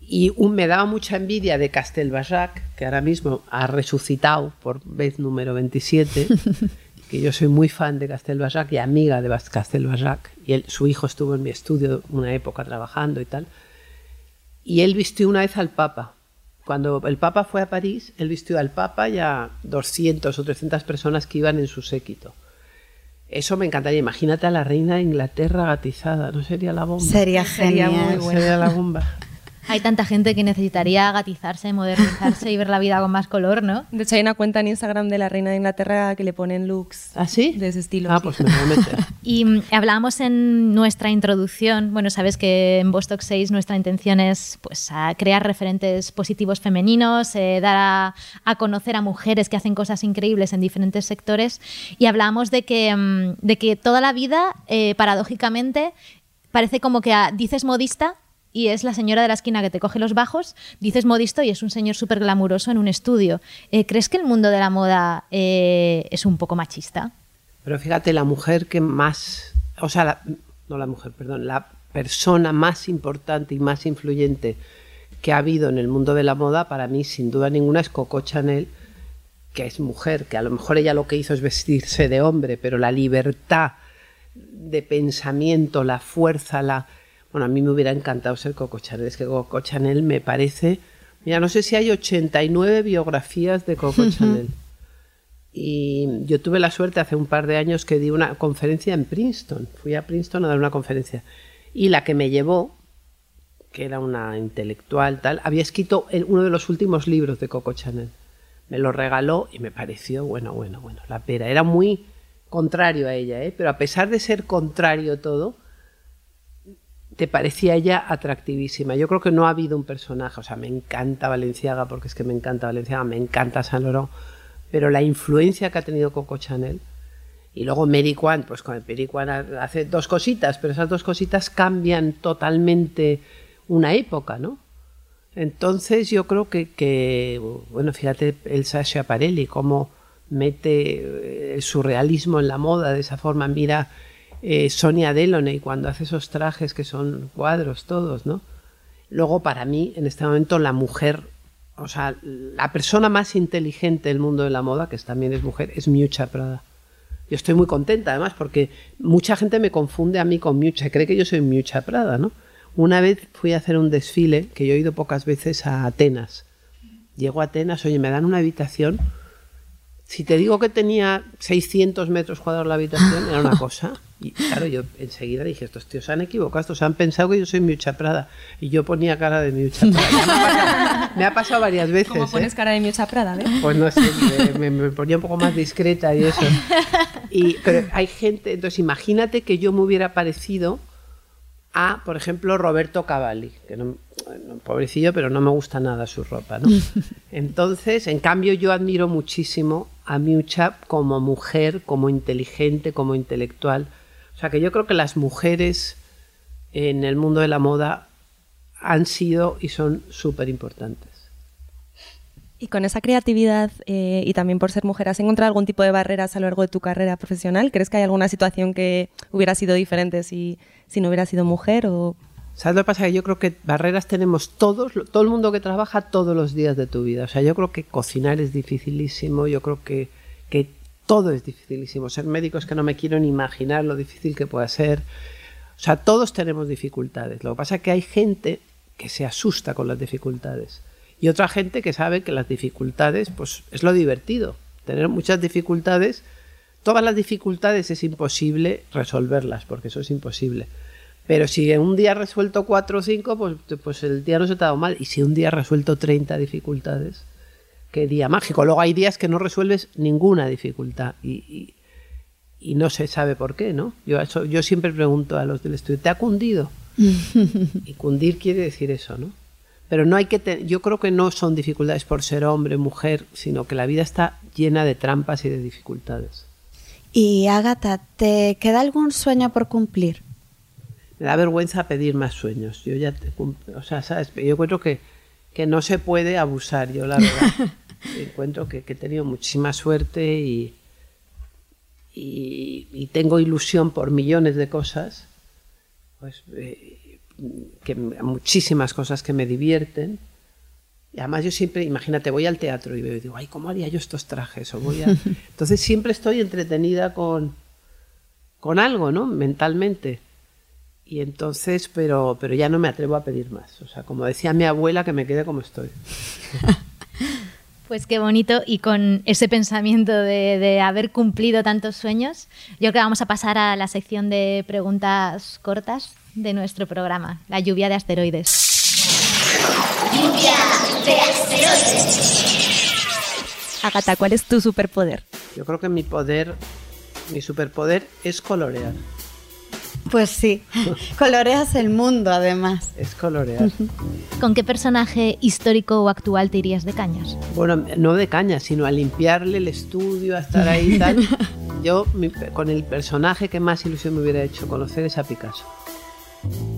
Y un- me daba mucha envidia de Castelbajac, que ahora mismo ha resucitado por vez número 27, que yo soy muy fan de Castelbajac y amiga de Castelbajac. Y él, su hijo estuvo en mi estudio una época trabajando y tal. Y él vistió una vez al Papa. Cuando el Papa fue a París, él vistió al Papa y a 200 o 300 personas que iban en su séquito. Eso me encantaría. Imagínate a la reina de Inglaterra gatizada. ¿No sería la bomba? Sería Sería genial. muy bueno. Sería la bomba. Hay tanta gente que necesitaría gatizarse, modernizarse y ver la vida con más color, ¿no? De hecho, hay una cuenta en Instagram de la reina de Inglaterra que le ponen looks ¿Ah, sí? de ese estilo. Ah, sí. pues me voy a meter. Y mm, hablábamos en nuestra introducción, bueno, sabes que en Vostok 6 nuestra intención es pues, a crear referentes positivos femeninos, eh, dar a, a conocer a mujeres que hacen cosas increíbles en diferentes sectores. Y hablábamos de que, mm, de que toda la vida, eh, paradójicamente, parece como que dices modista y es la señora de la esquina que te coge los bajos, dices modisto y es un señor súper glamuroso en un estudio. Eh, ¿Crees que el mundo de la moda eh, es un poco machista? Pero fíjate, la mujer que más, o sea, la- no la mujer, perdón, la persona más importante y más influyente que ha habido en el mundo de la moda, para mí, sin duda ninguna, es Coco Chanel, que es mujer, que a lo mejor ella lo que hizo es vestirse de hombre, pero la libertad de pensamiento, la fuerza, la... Bueno, a mí me hubiera encantado ser Coco Chanel, es que Coco Chanel me parece... Mira, no sé si hay 89 biografías de Coco Chanel. Y yo tuve la suerte hace un par de años que di una conferencia en Princeton. Fui a Princeton a dar una conferencia. Y la que me llevó, que era una intelectual tal, había escrito uno de los últimos libros de Coco Chanel. Me lo regaló y me pareció, bueno, bueno, bueno, la pera. Era muy contrario a ella, ¿eh? pero a pesar de ser contrario todo, te parecía ella atractivísima. Yo creo que no ha habido un personaje, o sea, me encanta Valenciaga, porque es que me encanta Valenciaga, me encanta Saint Laurent, pero la influencia que ha tenido Coco Chanel, y luego Mary Kwan, pues con el Mary Kwan ha- hace dos cositas, pero esas dos cositas cambian totalmente una época, ¿no? Entonces yo creo que, que, bueno, fíjate Elsa Schiaparelli, cómo mete eh, el surrealismo en la moda de esa forma. Mira eh, Sonia Delaunay cuando hace esos trajes que son cuadros todos, ¿no? Luego para mí, en este momento, la mujer, o sea, la persona más inteligente del mundo de la moda, que también es mujer, es Miuccia Prada. Yo estoy muy contenta además porque mucha gente me confunde a mí con Miuccia, cree que yo soy Miuccia Prada, ¿no? Una vez fui a hacer un desfile que yo he ido pocas veces a Atenas. Llego a Atenas, oye, me dan una habitación. Si te digo que tenía 600 metros cuadrados la habitación, era una cosa. Y claro, yo enseguida dije, estos tíos se han equivocado, estos han pensado que yo soy Miuccia Prada. Y yo ponía cara de Miuccia Prada. Me ha pasado, varias veces. ¿Cómo ¿eh? pones cara de Miuccia Prada, eh? Pues no sé, me, me ponía un poco más discreta y eso. Y, pero hay gente, entonces imagínate que yo me hubiera parecido a, por ejemplo, Roberto Cavalli, que no, bueno, pobrecillo, pero no me gusta nada su ropa, ¿no? Entonces, en cambio, yo admiro muchísimo a Miuccia como mujer, como inteligente, como intelectual. O sea, que yo creo que las mujeres en el mundo de la moda han sido y son súper importantes. Y con esa creatividad eh, y también por ser mujer, ¿has encontrado algún tipo de barreras a lo largo de tu carrera profesional? ¿Crees que hay alguna situación que hubiera sido diferente si, si no hubiera sido mujer? O... ¿Sabes lo que pasa? Yo creo que barreras tenemos todos, todo el mundo que trabaja todos los días de tu vida. O sea, yo creo que cocinar es dificilísimo, yo creo que, que todo es dificilísimo. Ser médico es que no me quiero ni imaginar lo difícil que pueda ser. O sea, todos tenemos dificultades. Lo que pasa es que hay gente que se asusta con las dificultades y otra gente que sabe que las dificultades, pues es lo divertido. Tener muchas dificultades, todas las dificultades es imposible resolverlas, porque eso es imposible. Pero si en un día has resuelto cuatro o cinco, pues, pues el día no se te ha dado mal. Y si un día has resuelto 30 dificultades, qué día mágico. Luego hay días que no resuelves ninguna dificultad y, y- y no se sabe por qué, ¿no? Yo, eso, yo siempre pregunto a los del estudio, ¿te ha cundido? y cundir quiere decir eso, ¿no? Pero no hay que te- yo creo que no son dificultades por ser hombre, mujer, sino que la vida está llena de trampas y de dificultades. Y Ágata, ¿te queda algún sueño por cumplir? Me da vergüenza pedir más sueños. Yo ya, te o sea, ¿sabes? Yo encuentro que, que no se puede abusar, yo la verdad. encuentro que, que he tenido muchísima suerte y, y, y tengo ilusión por millones de cosas, pues eh, que muchísimas cosas que me divierten. Y además yo siempre, imagínate, voy al teatro y veo y digo, ay, ¿cómo haría yo estos trajes? O voy a... Entonces siempre estoy entretenida con, con algo, ¿no? Mentalmente. Y entonces, pero, pero ya no me atrevo a pedir más. O sea, como decía mi abuela, que me quede como estoy. Pues qué bonito y con ese pensamiento de, de, haber cumplido tantos sueños, yo creo que vamos a pasar a la sección de preguntas cortas de nuestro programa, la lluvia de asteroides. Lluvia de asteroides. Agata, ¿cuál es tu superpoder? Yo creo que mi poder, mi superpoder es colorear. Pues sí, coloreas el mundo además. Es colorear. ¿Con qué personaje histórico o actual te irías de cañas? Bueno, no de cañas, sino a limpiarle el estudio, a estar ahí y tal. Yo, con el personaje que más ilusión me hubiera hecho conocer es a Picasso.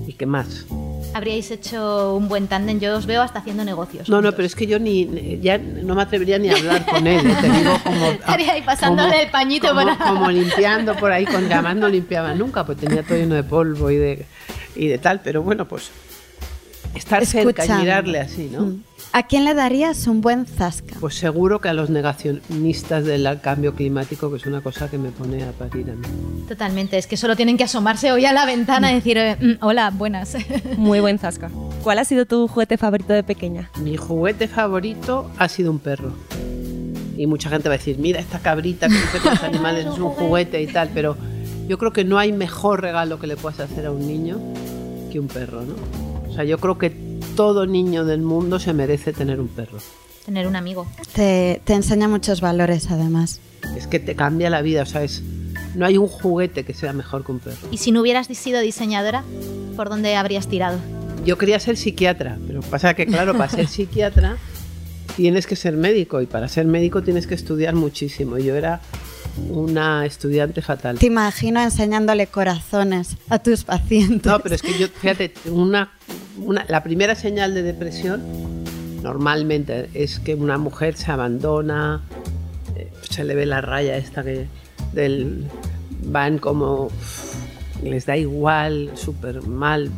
¿Y qué más? Habríais hecho un buen tándem, yo os veo hasta haciendo negocios. No, juntos. no, pero es que yo ni ya no me atrevería ni a hablar con él, ¿eh? te digo como estaría ahí pasándole como, el pañito como, para... como limpiando por ahí con llamas no limpiaba nunca, pues tenía todo lleno de polvo y de y de tal, pero bueno, pues estar Escucha. cerca y mirarle así, ¿no? Mm. ¿A quién le darías un buen zasca? Pues seguro que a los negacionistas del cambio climático, que es una cosa que me pone a parir a mí. Totalmente, es que solo tienen que asomarse hoy a la ventana y decir, mm, hola, buenas. Muy buen zasca. ¿Cuál ha sido tu juguete favorito de pequeña? Mi juguete favorito ha sido un perro. Y mucha gente va a decir, mira esta cabrita que dice que los animales es un juguete y tal, pero yo creo que no hay mejor regalo que le puedas hacer a un niño que un perro, ¿no? O sea, yo creo que todo niño del mundo se merece tener un perro. Tener un amigo. Te, te enseña muchos valores, además. Es que te cambia la vida, o sea, es, no hay un juguete que sea mejor que un perro. ¿Y si no hubieras sido diseñadora, por dónde habrías tirado? Yo quería ser psiquiatra, pero pasa que, claro, para ser psiquiatra tienes que ser médico y para ser médico tienes que estudiar muchísimo. Yo era una estudiante fatal. Te imagino enseñándole corazones a tus pacientes. No, pero es que yo, fíjate, una, una, la primera señal de depresión normalmente es que una mujer se abandona, eh, se le ve la raya esta que del, van como les da igual, súper mal.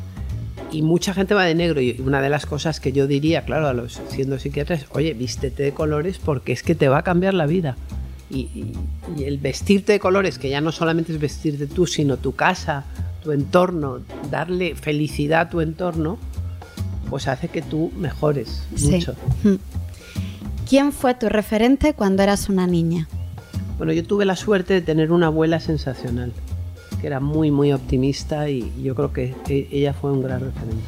Y mucha gente va de negro. Y una de las cosas que yo diría, claro, a los siendo psiquiatra es, oye, vístete de colores porque es que te va a cambiar la vida. Y, y, y, el vestirte de colores, que ya no solamente es vestirte tú, sino tu casa, tu entorno, darle felicidad a tu entorno, pues hace que tú mejores sí. mucho. ¿Quién fue tu referente cuando eras una niña? Bueno, yo tuve la suerte de tener una abuela sensacional, que era muy, muy optimista y yo creo que ella fue un gran referente.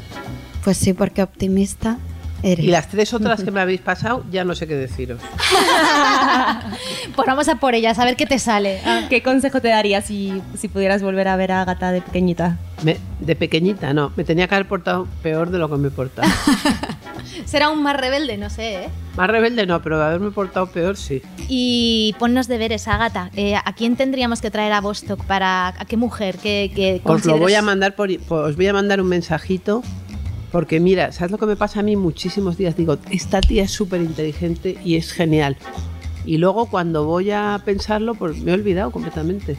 Pues sí, porque optimista Eres. Y las tres otras que me habéis pasado, ya no sé qué deciros. pues vamos a por ellas, a ver qué te sale. ¿Qué consejo te darías si, si pudieras volver a ver a Gata de pequeñita? Me, de pequeñita, no. Me tenía que haber portado peor de lo que me he portado. Será un más rebelde, no sé, ¿eh? Más rebelde no, pero de haberme portado peor, sí. Y ponnos deberes, Agata. Eh, ¿A quién tendríamos que traer a Bostock para... ¿A qué mujer? Que, que os lo voy a mandar por, os voy a mandar un mensajito porque mira, ¿sabes lo que me pasa a mí muchísimos días? Digo, esta tía es súper inteligente y es genial. Y luego cuando voy a pensarlo, pues me he olvidado completamente.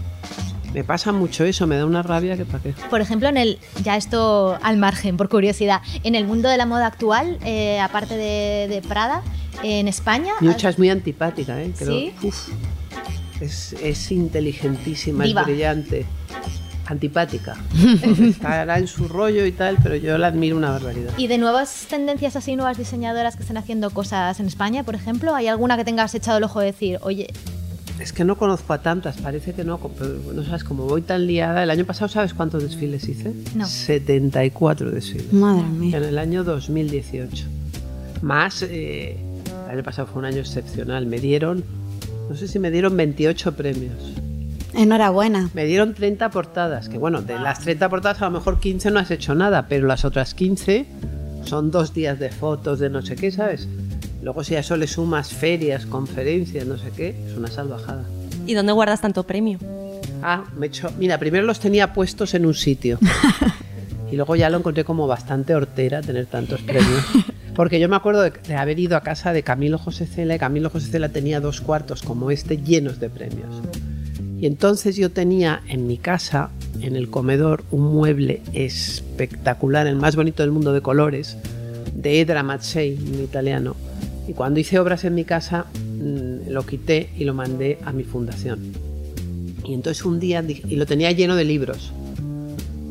Me pasa mucho eso, me da una rabia que para qué. Por ejemplo, en el, ya esto al margen, por curiosidad, en el mundo de la moda actual, eh, aparte de, de, Prada, en España... Mucha es muy antipática, ¿eh? Creo, ¿Sí? Uf, es, es inteligentísima, Diva. es brillante antipática. Estará en su rollo y tal, pero yo la admiro una barbaridad. ¿Y de nuevas tendencias así, nuevas diseñadoras que están haciendo cosas en España, por ejemplo? ¿Hay alguna que tengas echado el ojo de decir, oye... Es que no conozco a tantas, parece que no, pero no sabes, como voy tan liada. El año pasado, ¿sabes cuántos desfiles hice? No. 74 desfiles. Madre mía. En el año 2018. Más, eh, el año pasado fue un año excepcional. Me dieron, no sé si me dieron 28 premios. Enhorabuena. Me dieron 30 portadas, que bueno, de las 30 portadas a lo mejor 15 no has hecho nada, pero las otras 15 son dos días de fotos, de no sé qué, ¿sabes? Luego si a eso le sumas ferias, conferencias, no sé qué, es una salvajada. ¿Y dónde guardas tanto premio? Ah, me echo... Mira, primero los tenía puestos en un sitio. y luego ya lo encontré como bastante hortera tener tantos premios. Porque yo me acuerdo de, de, haber ido a casa de Camilo José Cela y Camilo José Cela tenía dos cuartos como este llenos de premios. Y entonces yo tenía en mi casa en el comedor un mueble espectacular, el más bonito del mundo de colores, de Edra Mazzei, un italiano. Y cuando hice obras en mi casa, mm, lo quité y lo mandé a mi fundación. Y entonces un día, y lo tenía lleno de libros,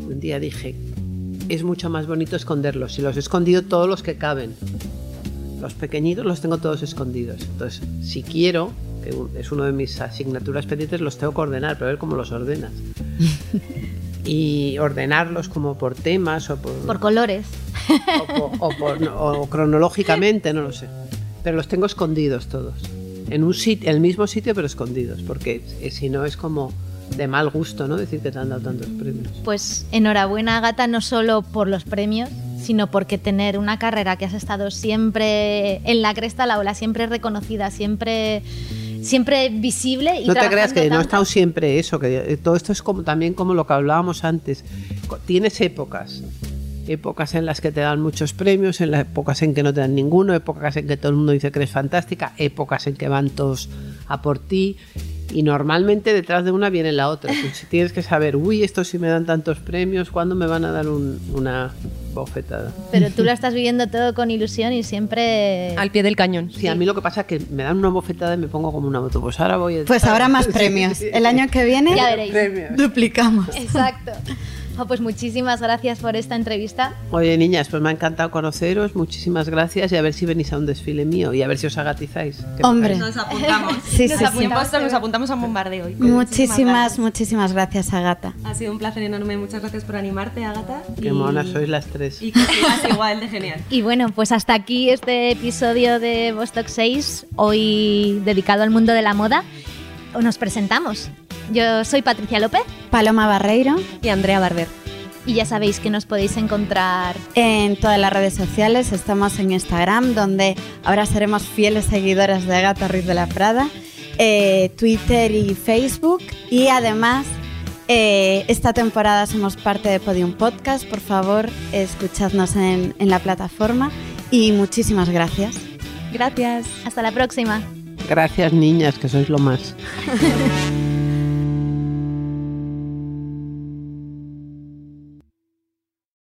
un día dije, es mucho más bonito esconderlos. Y los he escondido todos los que caben. Los pequeñitos los tengo todos escondidos. Entonces, si quiero, que es uno de mis asignaturas pendientes, los tengo que ordenar, pero a ver cómo los ordenas. y ordenarlos como por temas o por, Por colores. o, po- o por- no, o cronológicamente, no lo sé. Pero los tengo escondidos todos. En un sitio, el mismo sitio, pero escondidos. Porque eh, si no es como de mal gusto, ¿no? Decir que te han dado tantos premios. Pues enhorabuena, Agata, no solo por los premios, sino porque tener una carrera que has estado siempre en la cresta de la ola, siempre reconocida, siempre, siempre visible. Y No te creas que no tanto. estado siempre eso, que eh, todo esto es como también como lo que hablábamos antes. Tienes épocas, épocas en las que te dan muchos premios, en las épocas en que no te dan ninguno, épocas en que todo el mundo dice que eres fantástica, épocas en que van todos a por ti. Y normalmente detrás de una viene la otra. Si tienes que saber, uy, esto sí me dan tantos premios, ¿cuándo me van a dar un- una bofetada? Pero tú lo estás viviendo todo con ilusión y siempre... Al pie del cañón. Sí, a mí lo que pasa es que me dan una bofetada y me pongo como una moto. Pues ahora voy a... Pues ahora más premios. El año que viene Ya veréis. Premios. duplicamos. Exacto. Oh, pues muchísimas gracias por esta entrevista. Oye, niñas, pues me ha encantado conoceros. Muchísimas gracias y a ver si venís a un desfile mío y a ver si os agatizáis. ¿Qué Hombre. Nos apuntamos. Sí, nos, sí, apuntamos sí. nos apuntamos a un bombardeo. hoy. Muchísimas, muchísimas gracias, Agata. Ha sido un placer enorme. Muchas gracias por animarte, Agata. Qué Y- monas sois las tres. Y que sigas igual de genial. Y bueno, pues hasta aquí este episodio de Vostok 6, hoy dedicado al mundo de la moda. Nos presentamos. Yo soy Patricia López Paloma Barreiro Y Andrea Barber. y ya sabéis que nos podéis encontrar en todas las redes sociales. Estamos en Instagram, donde ahora seremos fieles seguidoras de Agata Ruiz de la Prada, eh, Twitter y Facebook. Y además, eh, esta temporada somos parte de Podium Podcast. Por favor, escuchadnos en, en la plataforma. Y muchísimas gracias. Gracias. Hasta la próxima. Gracias, niñas, que sois lo más.